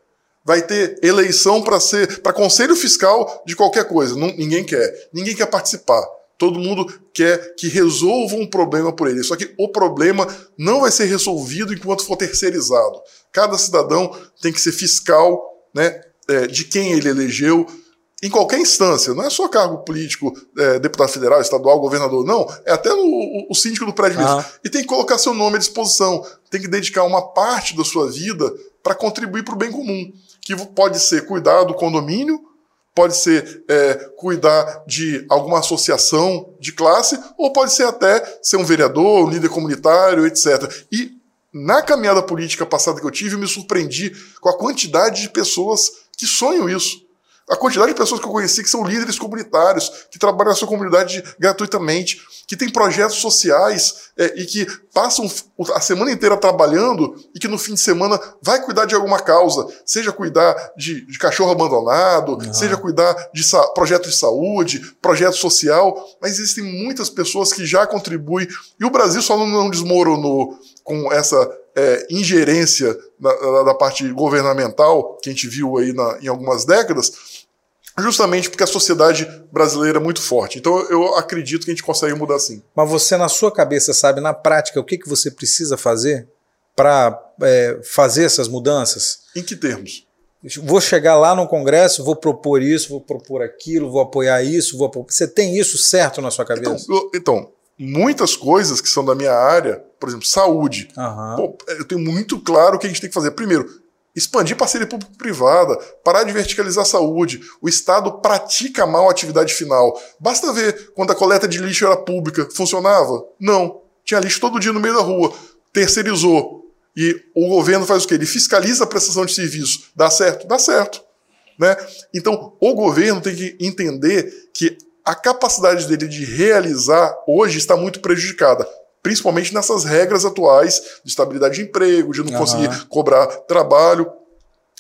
[SPEAKER 2] vai ter eleição para ser para conselho fiscal de qualquer coisa. Não, ninguém quer. Ninguém quer participar. Todo mundo quer que resolva um problema por ele. Só que o problema não vai ser resolvido enquanto for terceirizado. Cada cidadão tem que ser fiscal né, é, de quem ele elegeu, em qualquer instância, não é só cargo político, é, deputado federal, estadual, governador, não, é até o, o síndico do prédio mesmo. E tem que colocar seu nome à disposição, tem que dedicar uma parte da sua vida para contribuir para o bem comum que pode ser cuidar do condomínio, pode ser é, cuidar de alguma associação de classe, ou pode ser até ser um vereador, um líder comunitário, etc. E na caminhada política passada que eu tive, eu me surpreendi com a quantidade de pessoas que sonham isso. A quantidade de pessoas que eu conheci que são líderes comunitários, que trabalham na sua comunidade gratuitamente, que têm projetos sociais é, e que passam a semana inteira trabalhando e que no fim de semana vai cuidar de alguma causa, seja cuidar de, de cachorro abandonado, uhum. seja cuidar de projeto de saúde, projeto social, mas existem muitas pessoas que já contribuem e o Brasil só não, não desmoronou com essa é, ingerência da, da, parte governamental que a gente viu aí na, em algumas décadas, justamente porque a sociedade brasileira é muito forte. Então eu acredito que a gente consegue mudar sim.
[SPEAKER 1] Mas você, na sua cabeça, sabe na prática o que, que você precisa fazer para é, fazer essas mudanças?
[SPEAKER 2] Em que termos?
[SPEAKER 1] Vou chegar lá no Congresso, vou propor isso, vou propor aquilo, vou apoiar isso, vou apoiar... Você tem isso certo na sua cabeça?
[SPEAKER 2] Então, eu, então, muitas coisas que são da minha área, por exemplo, saúde. Uhum. Pô, eu tenho muito claro o que a gente tem que fazer. Primeiro, expandir parceria público-privada, parar de verticalizar a saúde. O Estado pratica mal a atividade final. Basta ver quando a coleta de lixo era pública, funcionava? Não. Tinha lixo todo dia no meio da rua. Terceirizou. E o governo faz o quê? Ele fiscaliza a prestação de serviço. Dá certo? Dá certo. Né? Então, o governo tem que entender que a capacidade dele de realizar hoje está muito prejudicada principalmente nessas regras atuais de estabilidade de emprego, de não uhum. conseguir cobrar trabalho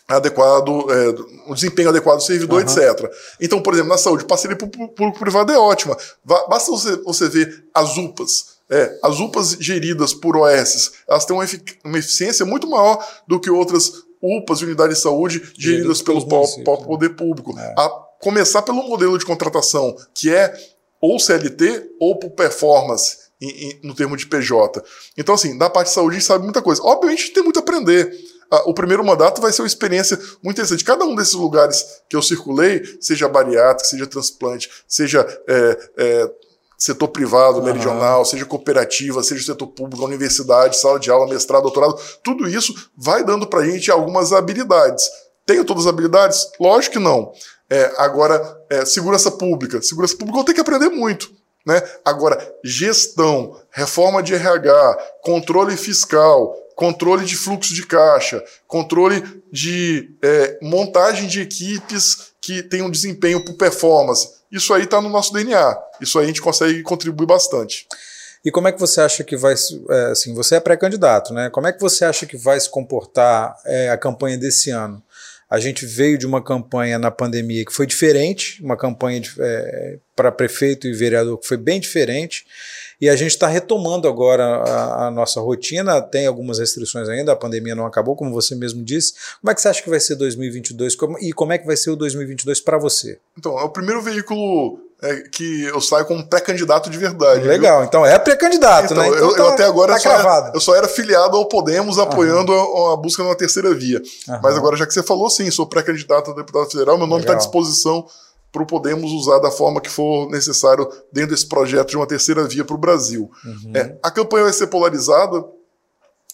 [SPEAKER 2] adequado, é, um desempenho adequado do servidor, uhum. etc. Então, por exemplo, na saúde, parceria público-privada é ótima. Basta você, você ver as UPAs. É, as UPAs geridas por OS, elas têm uma, efic uma eficiência muito maior do que outras UPAs, unidades de saúde, geridas pelo poder público. É. A começar pelo modelo de contratação, que é ou CLT ou por performance no termo de PJ. Então, assim, da parte de saúde a gente sabe muita coisa. Obviamente tem muito a aprender. o primeiro mandato vai ser uma experiência muito interessante. Cada um desses lugares que eu circulei, seja bariátrica, seja transplante, seja é, é, setor privado, uhum. meridional, seja cooperativa, seja setor público, universidade, sala de aula, mestrado, doutorado, tudo isso vai dando para a gente algumas habilidades. Tenho todas as habilidades? Lógico que não. É, agora, é, segurança pública. Segurança pública eu tenho que aprender muito. Né? Agora, gestão, reforma de RH, controle fiscal, controle de fluxo de caixa, controle de é, montagem de equipes que tenham desempenho por performance. Isso aí está no nosso DNA. Isso aí a gente consegue contribuir bastante.
[SPEAKER 1] E como é que você acha que vai, é, assim, você é pré-candidato, né? Como é que você acha que vai se comportar é, a campanha desse ano? A gente veio de uma campanha na pandemia que foi diferente, uma campanha é, para prefeito e vereador que foi bem diferente. E a gente está retomando agora a, a, nossa rotina, tem algumas restrições ainda, a pandemia não acabou, como você mesmo disse. Como é que você acha que vai ser 2022 e como é que vai ser o 2022 para você?
[SPEAKER 2] Então, é o primeiro veículo é, que eu saio como pré-candidato de verdade.
[SPEAKER 1] Legal, viu? então é pré-candidato,
[SPEAKER 2] então,
[SPEAKER 1] né?
[SPEAKER 2] Então, eu, tá, eu, até agora tá só era, eu só era filiado ao Podemos apoiando a, a, busca de uma terceira via. Mas agora, já que você falou, sim, sou pré-candidato a deputado federal, meu nome está à disposição para o Podemos usar da forma que for necessário dentro desse projeto de uma terceira via para o Brasil. Uhum. É, a campanha vai ser polarizada,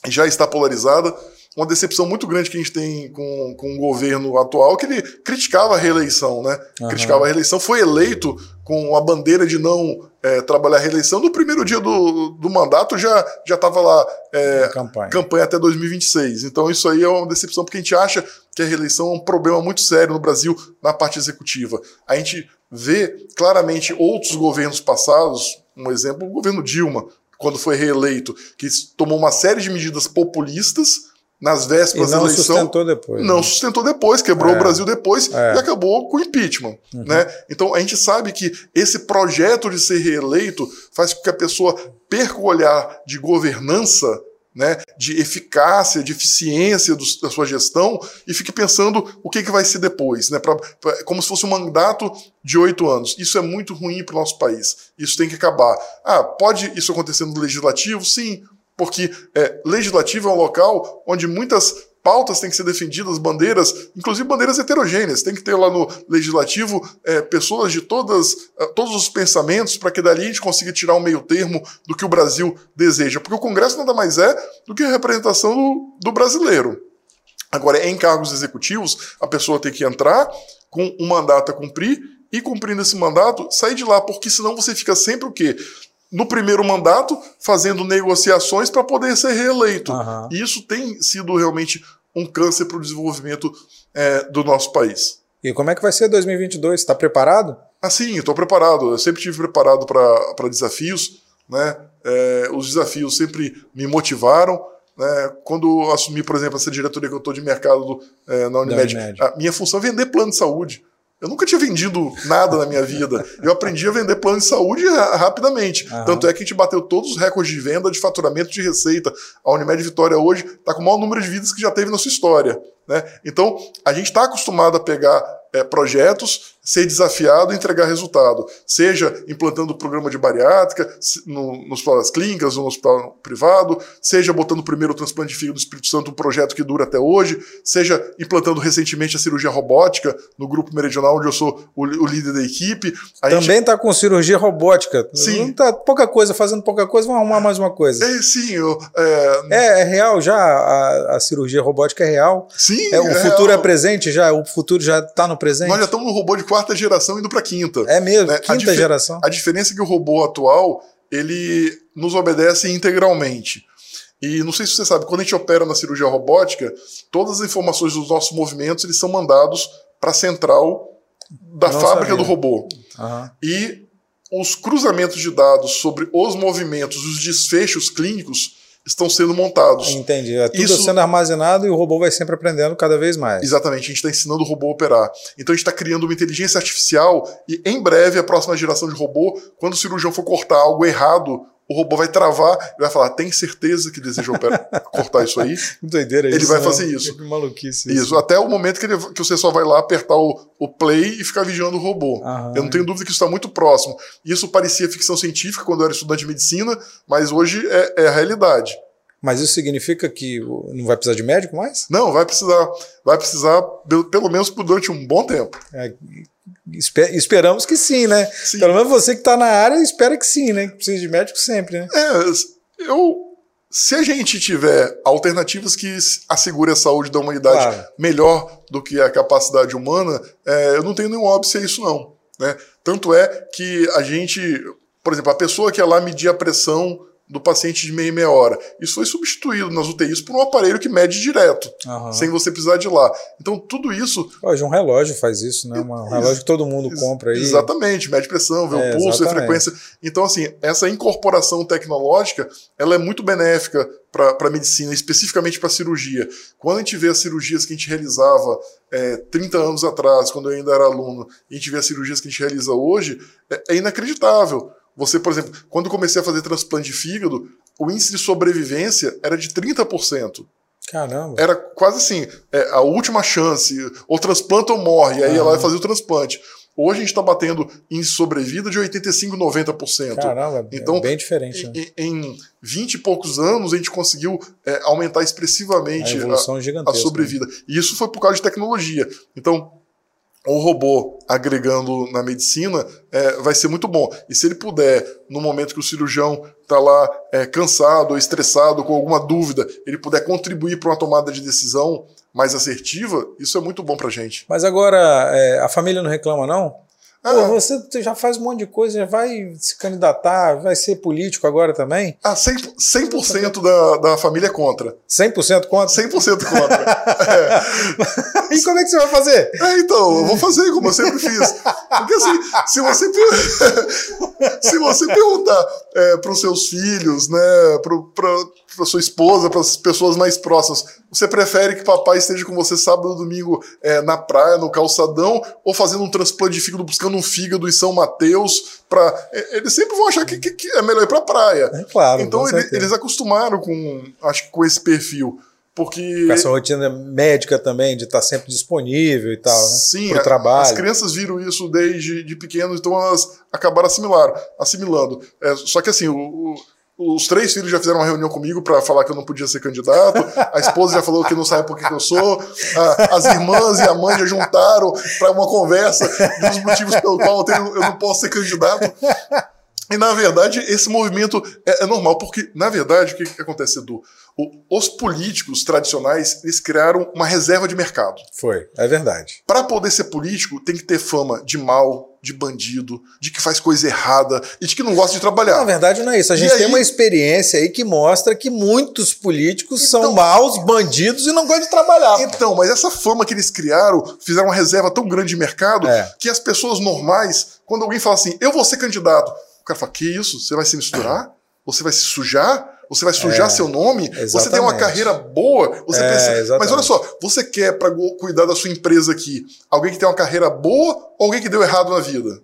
[SPEAKER 2] já está polarizada uma decepção muito grande que a gente tem com, com o governo atual, que ele criticava a reeleição, né? Uhum. Criticava a reeleição, foi eleito com a bandeira de não é, trabalhar a reeleição. No primeiro dia do, do mandato já já estava lá é, campanha. campanha até 2026. Então isso aí é uma decepção, porque a gente acha que a reeleição é um problema muito sério no Brasil na parte executiva. A gente vê claramente outros governos passados, um exemplo, o governo Dilma, quando foi reeleito, que tomou uma série de medidas populistas nas vésperas
[SPEAKER 1] da
[SPEAKER 2] eleição.
[SPEAKER 1] Não sustentou depois.
[SPEAKER 2] Não né? sustentou depois, quebrou é. o Brasil depois é. e acabou com o impeachment. Uhum. Né? Então a gente sabe que esse projeto de ser reeleito faz com que a pessoa perca o olhar de governança. Né, de eficácia, de eficiência do, da sua gestão e fique pensando o que, que vai ser depois, né, pra, pra, como se fosse um mandato de oito anos. Isso é muito ruim para o nosso país. Isso tem que acabar. Ah, pode isso acontecer no legislativo? Sim, porque é, legislativo é um local onde muitas pautas têm que ser defendidas, bandeiras, inclusive bandeiras heterogêneas. Tem que ter lá no legislativo é, pessoas de todas, é, todos os pensamentos para que dali a gente consiga tirar um meio termo do que o Brasil deseja. Porque o Congresso nada mais é do que a representação do, do brasileiro. Agora, em cargos executivos, a pessoa tem que entrar com um mandato a cumprir e cumprindo esse mandato, sair de lá, porque senão você fica sempre o quê? No primeiro mandato, fazendo negociações para poder ser reeleito. Uhum. E isso tem sido realmente um câncer para o desenvolvimento é, do nosso país.
[SPEAKER 1] E como é que vai ser 2022? Está preparado?
[SPEAKER 2] Ah, sim, estou preparado. Eu sempre tive preparado para desafios. Né? É, os desafios sempre me motivaram. Né? Quando assumi, por exemplo, essa diretoria que eu estou de mercado é, na Unimed, Unimed, a minha função é vender plano de saúde. Eu nunca tinha vendido nada na minha vida. Eu aprendi a vender plano de saúde rapidamente. Uhum. Tanto é que a gente bateu todos os recordes de venda, de faturamento, de receita. A Unimed Vitória hoje está com o maior número de vidas que já teve na sua história. Né? Então, a gente está acostumado a pegar é, projetos, ser desafiado e entregar resultado. Seja implantando o programa de bariátrica no, nos hospitais clínicas ou no hospital privado, seja botando o primeiro transplante de fígado do Espírito Santo, um projeto que dura até hoje, seja implantando recentemente a cirurgia robótica no grupo meridional, onde eu sou o, o líder da equipe.
[SPEAKER 1] A Também está gente... com cirurgia robótica. Sim. Não tá pouca coisa, fazendo pouca coisa, vamos arrumar mais uma coisa.
[SPEAKER 2] É, sim. Eu, é...
[SPEAKER 1] é... É, real já, a, a, cirurgia robótica é real.
[SPEAKER 2] Sim,
[SPEAKER 1] é, O é futuro real. é presente já, o futuro já está no presente.
[SPEAKER 2] Nós já estamos no robô de quarta geração indo para quinta.
[SPEAKER 1] É mesmo, né? quinta a geração.
[SPEAKER 2] A diferença é que o robô atual, ele nos obedece integralmente. E não sei se você sabe, quando a gente opera na cirurgia robótica, todas as informações dos nossos movimentos eles são mandados para a central da não fábrica sabia. do robô. Uhum. E os cruzamentos de dados sobre os movimentos, os desfechos clínicos, estão sendo montados.
[SPEAKER 1] Entendi. É tudo Isso... sendo armazenado e o robô vai sempre aprendendo cada vez mais.
[SPEAKER 2] Exatamente. A gente está ensinando o robô a operar. Então a gente está criando uma inteligência artificial e em breve a próxima geração de robô, quando o cirurgião for cortar algo errado o robô vai travar e vai falar: tem certeza que deseja <laughs> cortar isso aí?
[SPEAKER 1] Doideira
[SPEAKER 2] Ele
[SPEAKER 1] isso,
[SPEAKER 2] vai fazer isso.
[SPEAKER 1] Que maluquice
[SPEAKER 2] isso. isso. Até o momento que, ele, que você só vai lá apertar o, o play e ficar vigiando o robô. Aham. Eu não tenho dúvida que isso está muito próximo. Isso parecia ficção científica quando eu era estudante de medicina, mas hoje é, é a realidade.
[SPEAKER 1] Mas isso significa que não vai precisar de médico mais?
[SPEAKER 2] Não, vai precisar. Vai precisar, pelo menos durante um bom tempo.
[SPEAKER 1] É, esper, esperamos que sim, né? Sim. Pelo menos você que está na área espera que sim, né? Que precisa de médico sempre, né?
[SPEAKER 2] É, eu. Se a gente tiver alternativas que assegurem a saúde da humanidade claro. melhor do que a capacidade humana, é, eu não tenho nenhum óbvio a isso, não. Né? Tanto é que a gente, por exemplo, a pessoa que é lá medir a pressão do paciente de meia e meia hora. Isso foi substituído nas UTIs por um aparelho que mede direto, uhum. sem você precisar de ir lá. Então, tudo isso.
[SPEAKER 1] Hoje, um relógio faz isso, né? Um relógio que todo mundo compra aí.
[SPEAKER 2] Exatamente, mede pressão, vê é, o pulso, a frequência. Então, assim, essa incorporação tecnológica ela é muito benéfica para a medicina, especificamente para a cirurgia. Quando a gente vê as cirurgias que a gente realizava é, 30 anos atrás, quando eu ainda era aluno, e a gente vê as cirurgias que a gente realiza hoje, é, é inacreditável. Você, por exemplo, quando comecei a fazer transplante de fígado, o índice de sobrevivência era de 30%.
[SPEAKER 1] Caramba.
[SPEAKER 2] Era quase assim, é, a última chance, ou transplanta ou morre, aí ela vai fazer o transplante. Hoje a gente está batendo em sobrevida de 85%, 90%.
[SPEAKER 1] Caramba, então, é bem diferente. Né?
[SPEAKER 2] Em, em 20 e poucos anos a gente conseguiu é, aumentar expressivamente a, a, a sobrevida. Né? E isso foi por causa de tecnologia. Então, o robô agregando na medicina é, vai ser muito bom. E se ele puder, no momento que o cirurgião está lá é, cansado ou estressado, com alguma dúvida, ele puder contribuir para uma tomada de decisão mais assertiva, isso é muito bom para gente.
[SPEAKER 1] Mas agora, é, a família não reclama, não? Ah, Pô, você já faz um monte de coisa, já vai se candidatar, vai ser político agora também?
[SPEAKER 2] Ah, 100%, 100 da, da família é contra.
[SPEAKER 1] 100% contra?
[SPEAKER 2] 100% contra. <laughs>
[SPEAKER 1] é. E como é que você vai fazer?
[SPEAKER 2] É, então, eu vou fazer como eu sempre fiz. Porque assim, se você, <laughs> se você perguntar é, para os seus filhos, né, para sua esposa, para as pessoas mais próximas, você prefere que papai esteja com você sábado e domingo é, na praia, no calçadão, ou fazendo um transplante de fígado, buscando um fígado em São Mateus? Pra... Eles sempre vão achar que, que, que é melhor ir para a praia.
[SPEAKER 1] É claro.
[SPEAKER 2] Então ele, eles acostumaram com, acho que com esse perfil. Porque. Com
[SPEAKER 1] essa rotina médica também, de estar sempre disponível e tal, né?
[SPEAKER 2] Sim, Pro trabalho. as crianças viram isso desde de pequenos, então elas acabaram assimilar, assimilando. É, só que assim, o, o os três filhos já fizeram uma reunião comigo para falar que eu não podia ser candidato. A esposa já falou que não sabe por que eu sou. as irmãs e a mãe já juntaram para uma conversa dos motivos pelo qual eu, tenho, eu não posso ser candidato. E, na verdade, esse movimento é, é normal, porque, na verdade, o que, que acontece, Edu? O, os políticos tradicionais, eles criaram uma reserva de mercado.
[SPEAKER 1] Foi, é verdade.
[SPEAKER 2] Para poder ser político, tem que ter fama de mal, de bandido, de que faz coisa errada e de que não gosta de trabalhar.
[SPEAKER 1] Na verdade, não é isso. A gente e tem aí... uma experiência aí que mostra que muitos políticos então... são maus, bandidos e não gostam de trabalhar.
[SPEAKER 2] Então, mas essa fama que eles criaram, fizeram uma reserva tão grande de mercado é. que as pessoas normais, quando alguém fala assim, eu vou ser candidato, o cara fala: Que isso? Você vai se misturar? Você vai se sujar? Você vai sujar é, seu nome? Exatamente. Você tem uma carreira boa? Você é, pensa. Exatamente. Mas olha só, você quer para cuidar da sua empresa aqui alguém que tem uma carreira boa ou alguém que deu errado na vida?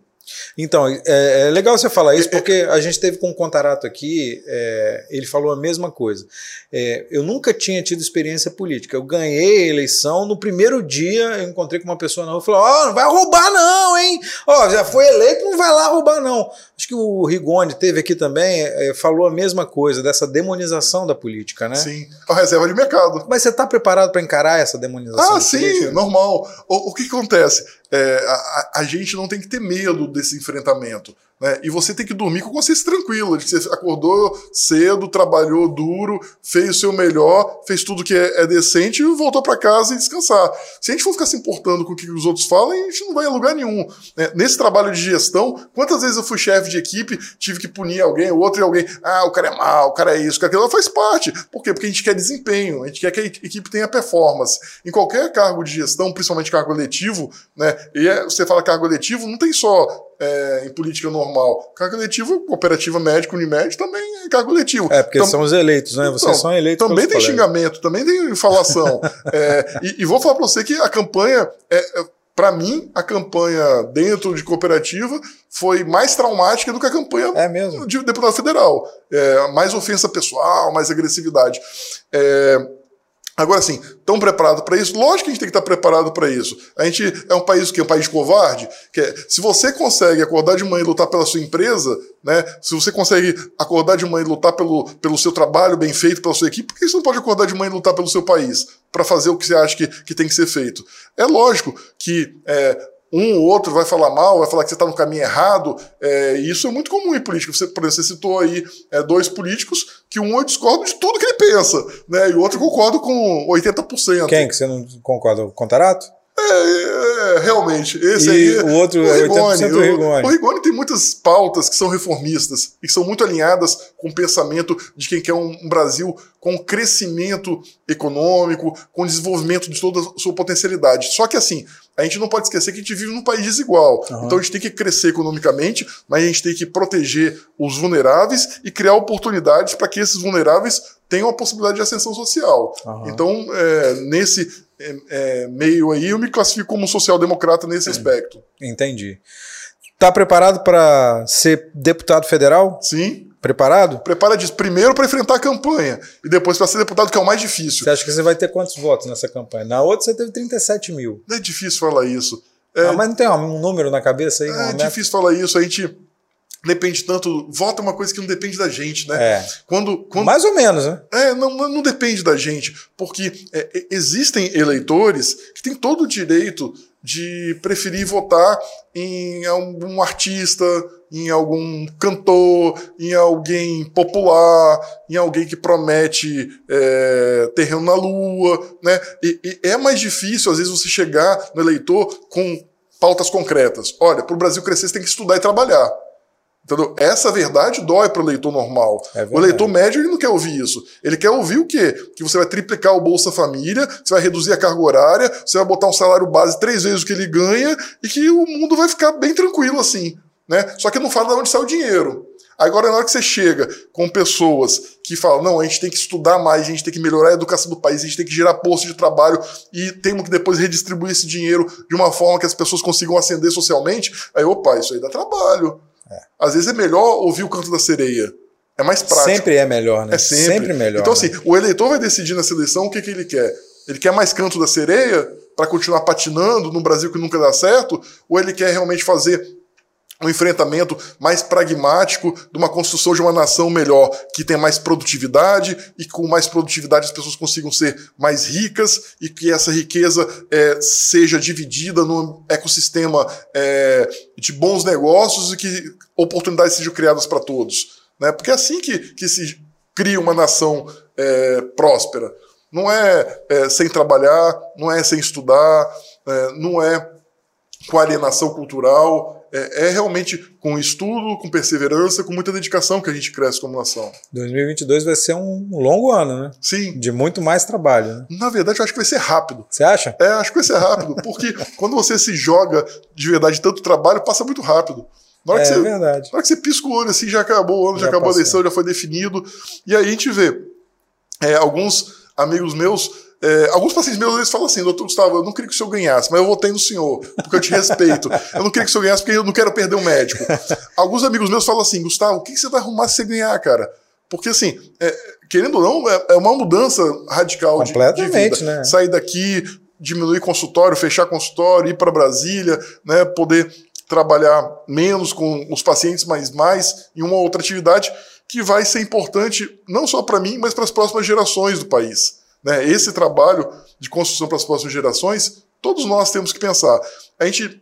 [SPEAKER 1] Então, é, é, legal você falar isso, porque a gente teve com um Contarato aqui, é, ele falou a mesma coisa. É, eu nunca tinha tido experiência política. Eu ganhei a eleição, no primeiro dia eu encontrei com uma pessoa na rua e falou: Ó, oh, não vai roubar, não, hein? Ó, oh, já foi eleito, não vai lá roubar, não. Acho que o Rigoni teve aqui também, é, falou a mesma coisa, dessa demonização da política, né?
[SPEAKER 2] Sim, a reserva de mercado.
[SPEAKER 1] Mas você está preparado para encarar essa demonização?
[SPEAKER 2] Ah, sim, política? normal. O, o que acontece? É, a, a, gente não tem que ter medo desse enfrentamento. Né? E você tem que dormir com consciência tranquila, de que você acordou cedo, trabalhou duro, fez o seu melhor, fez tudo que é, é decente e voltou para casa e descansar. Se a gente for ficar se importando com o que os outros falam, a gente não vai a lugar nenhum. Né? Nesse trabalho de gestão, quantas vezes eu fui chefe de equipe, tive que punir alguém, outro e alguém, ah, o cara é mal, o cara é isso, o cara é aquilo, faz parte. Por quê? Porque a gente quer desempenho, a gente quer que a equipe tenha performance. Em qualquer cargo de gestão, principalmente cargo eletivo, né? E é, você fala cargo eletivo, não tem só é, em política normal. Cargo eletivo, cooperativa médica, Unimed, também é cargo eletivo.
[SPEAKER 1] É, porque Tam... são os eleitos, né? Vocês então, são eleitos.
[SPEAKER 2] Também tem xingamento, também tem falação. <laughs> é, e, e, vou falar para você que a campanha. É, é para mim, a campanha dentro de cooperativa foi mais traumática do que a campanha
[SPEAKER 1] é mesmo?
[SPEAKER 2] de deputado federal. É, mais ofensa pessoal, mais agressividade. É, Agora sim, estão preparados para isso? Lógico que a gente tem que estar preparado para isso. A gente é um país que é um país covarde, que é, se você consegue acordar de manhã e lutar pela sua empresa, né? Se você consegue acordar de manhã e lutar pelo, pelo seu trabalho bem feito, pela sua equipe, por que você não pode acordar de manhã e lutar pelo seu país? Para fazer o que você acha que, que tem que ser feito. É lógico que é, um ou outro vai falar mal, vai falar que você está no caminho errado. É, e isso é muito comum em política. Você, por exemplo, você citou aí é, dois políticos que um eu discordo de tudo que ele pensa, né? E o outro eu concordo com 80%.
[SPEAKER 1] Quem que você não concorda? O Contarato?
[SPEAKER 2] É, é, realmente. Esse
[SPEAKER 1] e
[SPEAKER 2] aí.
[SPEAKER 1] O outro
[SPEAKER 2] o
[SPEAKER 1] é
[SPEAKER 2] Rigoni.
[SPEAKER 1] 80% o Rigoni.
[SPEAKER 2] O, o Rigoni tem muitas pautas que são reformistas e que são muito alinhadas com o pensamento de quem quer um, um Brasil com crescimento econômico, com desenvolvimento de toda a sua potencialidade. Só que assim, a gente não pode esquecer que a gente vive num país desigual. Uhum. Então a gente tem que crescer economicamente, mas a gente tem que proteger os vulneráveis e criar oportunidades para que esses vulneráveis tenham a possibilidade de ascensão social. Uhum. Então, é, nesse é, é, meio aí, eu me classifico como social-democrata nesse aspecto.
[SPEAKER 1] Entendi. Está preparado para ser deputado federal?
[SPEAKER 2] Sim.
[SPEAKER 1] Preparado?
[SPEAKER 2] Prepara disso. Primeiro para enfrentar a campanha e depois para ser deputado, que é o mais difícil.
[SPEAKER 1] Você acha que você vai ter quantos votos nessa campanha? Na outra você teve 37 mil.
[SPEAKER 2] Não é difícil falar isso.
[SPEAKER 1] É, ah, mas não tem um número na cabeça aí?
[SPEAKER 2] É difícil falar isso. A gente depende tanto. Voto é uma coisa que não depende da gente, né?
[SPEAKER 1] É.
[SPEAKER 2] Quando, quando,
[SPEAKER 1] Mais ou menos, né?
[SPEAKER 2] É, não, não depende da gente. Porque é, existem eleitores que têm todo o direito de preferir votar em algum artista, em algum cantor, em alguém popular, em alguém que promete é, terreno na lua, né? E, e, é mais difícil, às vezes, você chegar no eleitor com pautas concretas. Olha, para o Brasil crescer, você tem que estudar e trabalhar. Entendeu? Essa verdade dói para o eleitor normal. É o eleitor médio ele não quer ouvir isso. Ele quer ouvir o quê? Que você vai triplicar o Bolsa Família, você vai reduzir a carga horária, você vai botar um salário base três vezes o que ele ganha e que o mundo vai ficar bem tranquilo assim. Né? Só que não fala de onde sai o dinheiro. Agora, na hora que você chega com pessoas que falam, não, a gente tem que estudar mais, a gente tem que melhorar a educação do país, a gente tem que gerar postos de trabalho e temos que depois redistribuir esse dinheiro de uma forma que as pessoas consigam ascender socialmente, aí, opa, isso aí dá trabalho. É. Às vezes é melhor ouvir o canto da sereia. É mais prático.
[SPEAKER 1] Sempre é melhor, né?
[SPEAKER 2] É sempre, sempre melhor. Então, assim, o eleitor vai decidir na seleção o que, que ele quer. Ele quer mais canto da sereia para continuar patinando no Brasil que nunca dá certo? Ou ele quer realmente fazer um enfrentamento mais pragmático de uma construção de uma nação melhor, que tenha mais produtividade e com mais produtividade as pessoas consigam ser mais ricas e que essa riqueza é, seja dividida num ecossistema é, de bons negócios e que oportunidades sejam criadas para todos. Né? Porque é assim que, que se cria uma nação é, próspera. Não é, é, sem trabalhar, não é sem estudar, é, não é com alienação cultural, é, é, realmente com estudo, com perseverança, com muita dedicação que a gente cresce como nação.
[SPEAKER 1] 2022 vai ser um longo ano, né?
[SPEAKER 2] Sim.
[SPEAKER 1] De muito mais trabalho. Né?
[SPEAKER 2] Na verdade, eu acho que vai ser rápido.
[SPEAKER 1] Você acha?
[SPEAKER 2] É, acho que vai ser rápido, porque <laughs> quando você se joga de verdade tanto trabalho, passa muito rápido.
[SPEAKER 1] Na hora
[SPEAKER 2] é,
[SPEAKER 1] que você, verdade.
[SPEAKER 2] Na hora que você pisca o olho assim, já acabou o ano, já, já acabou passou. a eleição, já foi definido. E aí a gente vê é, alguns amigos meus é, alguns pacientes meus eles falam assim, doutor Gustavo, eu não queria que o senhor ganhasse, mas eu votei no senhor, porque eu te respeito. Eu não queria que o senhor ganhasse porque eu não quero perder o um médico. Alguns amigos meus falam assim, Gustavo, o que, você vai arrumar se você ganhar, cara? Porque assim, é, querendo ou não, é, é uma mudança radical de, de vida. Né? Sair daqui, diminuir consultório, fechar consultório, ir para Brasília, né, poder trabalhar menos com os pacientes, mas mais em uma outra atividade que vai ser importante não só para mim, mas para as próximas gerações do país. Né? Esse trabalho de construção para as próximas gerações, todos nós temos que pensar. A gente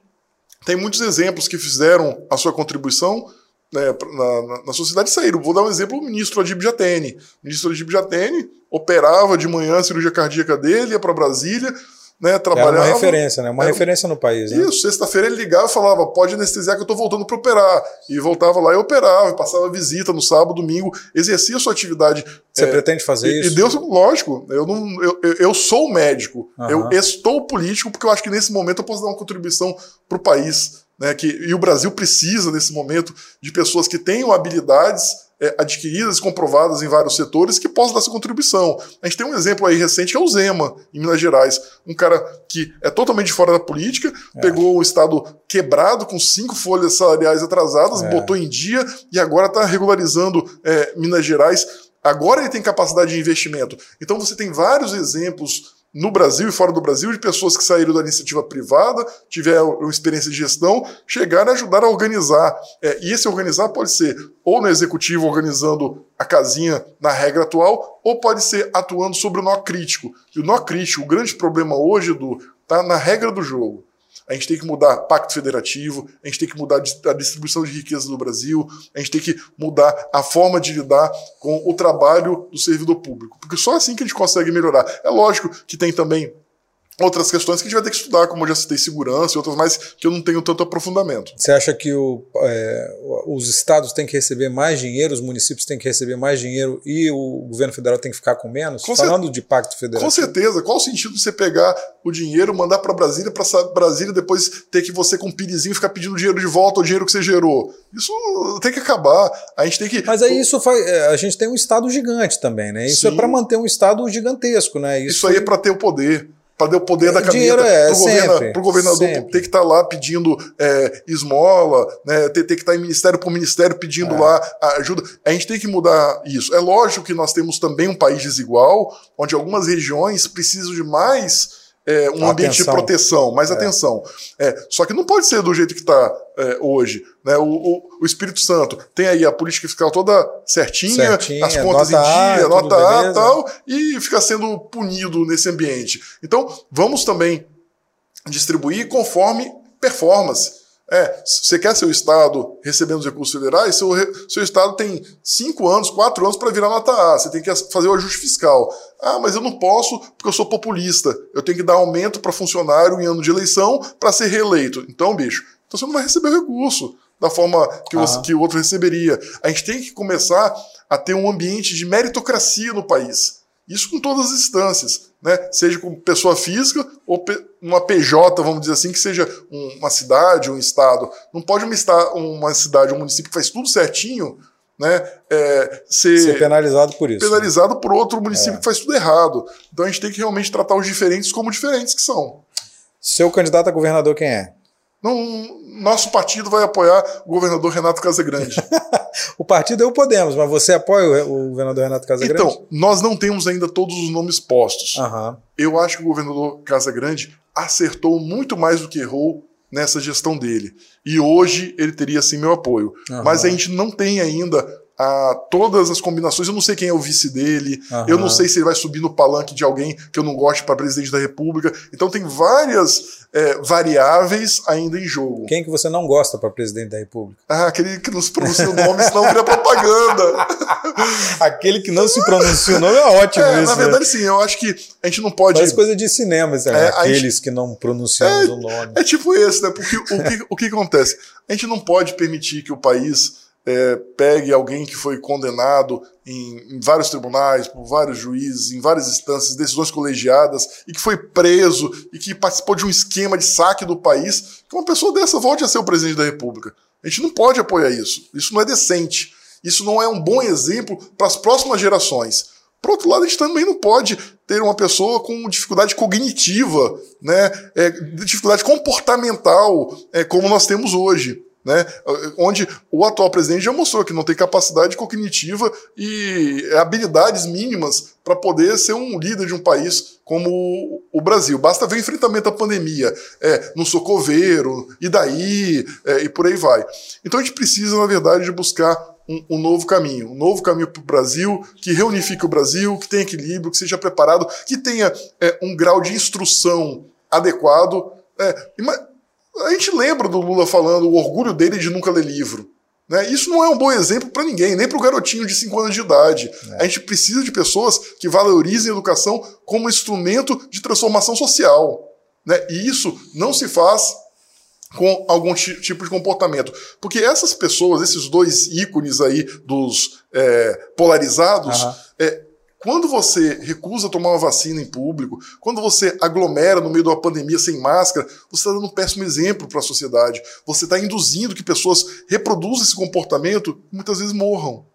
[SPEAKER 2] tem muitos exemplos que fizeram a sua contribuição né, na, na, na, sociedade saíram. Vou dar um exemplo: o ministro Adib Jatene. O ministro Adib Jatene operava de manhã a cirurgia cardíaca dele, ia para Brasília, né, trabalhava.
[SPEAKER 1] Era uma referência, né? Uma era, referência no país. Né?
[SPEAKER 2] Isso, sexta-feira ele ligava e falava: pode anestesiar que eu estou voltando para operar. E voltava lá e operava, passava visita no sábado, domingo, exercia sua atividade.
[SPEAKER 1] Você é, pretende fazer
[SPEAKER 2] e,
[SPEAKER 1] isso?
[SPEAKER 2] E Deus, lógico, eu, não, eu, eu sou médico, uhum. eu estou político, porque eu acho que nesse momento eu posso dar uma contribuição para o país. Né, que, e o Brasil precisa, nesse momento, de pessoas que tenham habilidades é, adquiridas, comprovadas em vários setores, que possam dar essa contribuição. A gente tem um exemplo aí recente que é o Zema, em Minas Gerais. Um cara que é totalmente fora da política, é. pegou o Estado quebrado, com cinco folhas salariais atrasadas, é. botou em dia e agora está regularizando é, Minas Gerais. Agora ele tem capacidade de investimento. Então você tem vários exemplos no Brasil e fora do Brasil, de pessoas que saíram da iniciativa privada, tiveram experiência de gestão, chegaram a ajudar a organizar. É, e esse organizar pode ser ou no executivo organizando a casinha na regra atual, ou pode ser atuando sobre o nó crítico. E o nó crítico, o grande problema hoje do tá na regra do jogo a gente tem que mudar pacto federativo, a gente tem que mudar a distribuição de riqueza no Brasil, a gente tem que mudar a forma de lidar com o trabalho do servidor público. Porque só assim que a gente consegue melhorar. É lógico que tem também outras questões que a gente vai ter que estudar, como eu já citei, segurança e outras mais que eu não tenho tanto aprofundamento.
[SPEAKER 1] Você acha que o, é, os estados têm que receber mais dinheiro, os municípios têm que receber mais dinheiro e o governo federal tem que ficar com menos?
[SPEAKER 2] Com
[SPEAKER 1] Falando de pacto federal.
[SPEAKER 2] Com certeza. Qual o sentido de você pegar o dinheiro, mandar para Brasília, para Brasília depois ter que você com um pirizinho ficar pedindo dinheiro de volta, o dinheiro que você gerou? Isso tem que acabar. A gente tem que.
[SPEAKER 1] Mas aí isso faz. É, a gente tem um estado gigante também, né? Isso é Sim. é para manter um estado gigantesco, né?
[SPEAKER 2] Isso, isso aí é para ter o poder para dar o poder da
[SPEAKER 1] é,
[SPEAKER 2] para o
[SPEAKER 1] governa,
[SPEAKER 2] governador sempre. ter que estar tá lá pedindo é, esmola, né, ter, ter que estar tá em ministério por ministério pedindo é. lá ajuda. A gente tem que mudar isso. É lógico que nós temos também um país desigual, onde algumas regiões precisam de mais é, um ambiente de proteção, mais é. atenção. É, só que não pode ser do jeito que está é, hoje. Né? O, o, o, Espírito Santo tem aí a política fiscal toda certinha, certinha as contas em dia, a, nota A e tal, e fica sendo punido nesse ambiente. Então, vamos também distribuir conforme performance. É, você quer seu Estado recebendo os recursos federais, seu, seu Estado tem cinco anos, quatro anos para virar nota A. Você tem que fazer o ajuste fiscal. Ah, mas eu não posso porque eu sou populista. Eu tenho que dar aumento para funcionário em ano de eleição para ser reeleito. Então, bicho, então você não vai receber o recurso da forma que, você, que o outro receberia. A gente tem que começar a ter um ambiente de meritocracia no país. Isso com todas as instâncias, né? seja como pessoa física ou uma PJ, vamos dizer assim, que seja uma cidade, um estado. Não pode uma, uma cidade, um município que faz tudo certinho, né, é, ser,
[SPEAKER 1] ser, penalizado por isso.
[SPEAKER 2] Penalizado por outro município é. que faz tudo errado. Então a gente tem que realmente tratar os diferentes como diferentes que são.
[SPEAKER 1] Seu candidato a governador quem é?
[SPEAKER 2] Não, nosso partido vai apoiar o governador Renato Casagrande. <laughs>
[SPEAKER 1] o partido é o Podemos, mas você apoia o governador Renato Casagrande?
[SPEAKER 2] Então, nós não temos ainda todos os nomes postos.
[SPEAKER 1] Uhum.
[SPEAKER 2] Eu acho que o governador Casagrande acertou muito mais do que errou nessa gestão dele. E hoje ele teria sim meu apoio. Uhum. Mas a gente não tem ainda a todas as combinações. Eu não sei quem é o vice dele, uhum. eu não sei se ele vai subir no palanque de alguém que eu não goste para presidente da República. Então tem várias é, variáveis ainda em jogo.
[SPEAKER 1] Quem que você não gosta para presidente da República?
[SPEAKER 2] Ah, aquele que não se pronuncia o nome, senão vira propaganda. <laughs>
[SPEAKER 1] aquele que não se pronuncia o nome é ótimo. É, isso,
[SPEAKER 2] na verdade, né? sim, eu acho que a gente não pode.
[SPEAKER 1] Faz coisa de cinema, é, aqueles gente... que não pronunciam é, o nome.
[SPEAKER 2] É tipo esse, né? Porque o que, o que acontece? A gente não pode permitir que o país é, pegue alguém que foi condenado em, em, vários tribunais, por vários juízes, em várias instâncias, decisões colegiadas, e que foi preso e que participou de um esquema de saque do país, que uma pessoa dessa volte a ser o presidente da República. A gente não pode apoiar isso. Isso não é decente. Isso não é um bom exemplo para as próximas gerações. Por outro lado, a gente também não pode ter uma pessoa com dificuldade cognitiva, né, é, dificuldade comportamental, é, como nós temos hoje né? Onde o atual presidente já mostrou que não tem capacidade cognitiva e habilidades mínimas para poder ser um líder de um país como o Brasil. Basta ver o enfrentamento à pandemia, é, no socoveiro, e daí, é, e por aí vai. Então a gente precisa, na verdade, de buscar um, um, novo caminho, um novo caminho para o Brasil, que reunifique o Brasil, que tenha equilíbrio, que seja preparado, que tenha é, um grau de instrução adequado. É, a gente lembra do Lula falando o orgulho dele de nunca ler livro. Né? Isso não é um bom exemplo para ninguém, nem para o garotinho de 5 anos de idade. É. A gente precisa de pessoas que valorizem a educação como instrumento de transformação social. Né? E isso não se faz com algum tipo de comportamento. Porque essas pessoas, esses dois ícones aí dos é, polarizados, uhum. é, quando você recusa tomar uma vacina em público, quando você aglomera no meio de uma pandemia sem máscara, você está dando um péssimo exemplo para a sociedade. Você está induzindo que pessoas reproduzam esse comportamento e muitas vezes morram.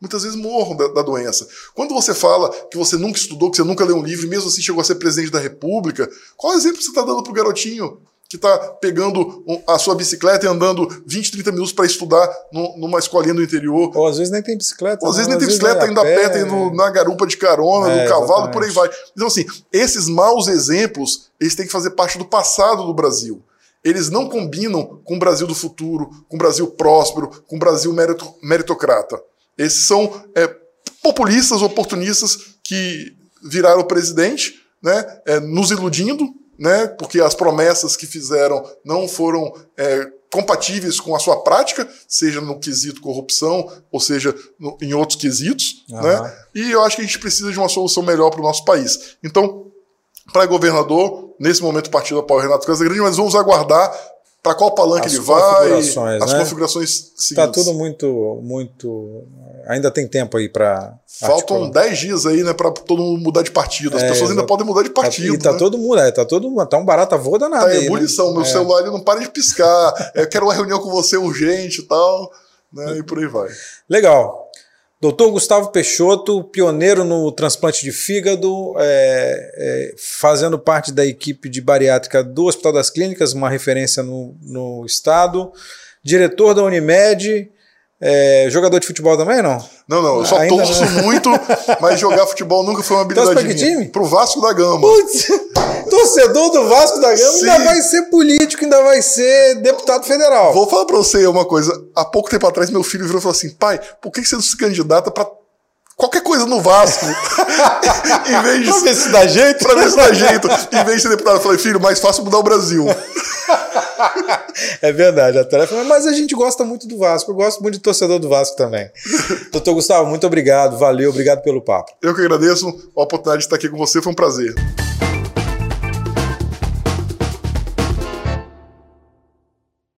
[SPEAKER 2] Muitas vezes morram da, da, doença. Quando você fala que você nunca estudou, que você nunca leu um livro, e mesmo assim chegou a ser presidente da República, qual exemplo você está dando para o garotinho? Que está pegando a sua bicicleta e andando 20, 30 minutos para estudar no, numa escolinha do interior.
[SPEAKER 1] Ou às vezes nem tem bicicleta.
[SPEAKER 2] Ou às vezes nem tem bicicleta, ainda pé, pé indo na garupa de carona, é, no cavalo, exatamente. por aí vai. Então, assim, esses maus exemplos, eles têm que fazer parte do passado do Brasil. Eles não combinam com o Brasil do futuro, com o Brasil próspero, com o Brasil merito, meritocrata. Esses são é, populistas, oportunistas que viraram presidente, né, é, nos iludindo, né, porque as promessas que fizeram não foram é, compatíveis com a sua prática, seja no quesito corrupção, ou seja no, em outros quesitos. Uhum. Né? E eu acho que a gente precisa de uma solução melhor para o nosso país. Então, Para governador, nesse momento o partido apoia o Renato Casagrande, mas vamos aguardar para qual palanque
[SPEAKER 1] as
[SPEAKER 2] ele vai, as
[SPEAKER 1] né?
[SPEAKER 2] configurações.
[SPEAKER 1] Está tudo muito, muito. Ainda tem tempo aí para.
[SPEAKER 2] Faltam 10 dias aí, né, para todo mundo mudar de partido. As é, pessoas ainda podem mudar de partido.
[SPEAKER 1] E tá
[SPEAKER 2] né?
[SPEAKER 1] todo mundo, é, tá todo mundo, tá um barata voa danado.
[SPEAKER 2] Tá
[SPEAKER 1] em
[SPEAKER 2] ebulição,
[SPEAKER 1] né?
[SPEAKER 2] meu é. celular ele não para de piscar. eu quero uma reunião com você urgente e tal, né, e por aí vai.
[SPEAKER 1] Legal. Doutor Gustavo Peixoto, pioneiro no transplante de fígado, é, é, fazendo parte da equipe de bariátrica do Hospital das Clínicas, uma referência no, no estado, diretor da Unimed, é, jogador de futebol também, não?
[SPEAKER 2] Não, não, eu só Ainda torço não. muito, mas jogar futebol nunca foi uma habilidade
[SPEAKER 1] Torce pra que time?
[SPEAKER 2] Pro Vasco da Gama.
[SPEAKER 1] Putz, <laughs> torcedor do Vasco da Gama Sim. ainda vai ser político, ainda vai ser deputado federal.
[SPEAKER 2] Vou falar pra você uma coisa. Há pouco tempo atrás, meu filho virou e falou assim: pai, por que você não se candidata pra qualquer coisa no Vasco. <laughs>
[SPEAKER 1] em vez de pra ver se dá jeito.
[SPEAKER 2] Pra ver se dá jeito. Em vez de ser deputado, eu falei, filho, mais fácil mudar o Brasil. <laughs>
[SPEAKER 1] é verdade, a tarefa. Mas a gente gosta muito do Vasco. Eu gosto muito de torcedor do Vasco também. <laughs> Doutor Gustavo, muito obrigado. Valeu, obrigado pelo papo.
[SPEAKER 2] Eu que agradeço a oportunidade de estar aqui com você, foi um prazer.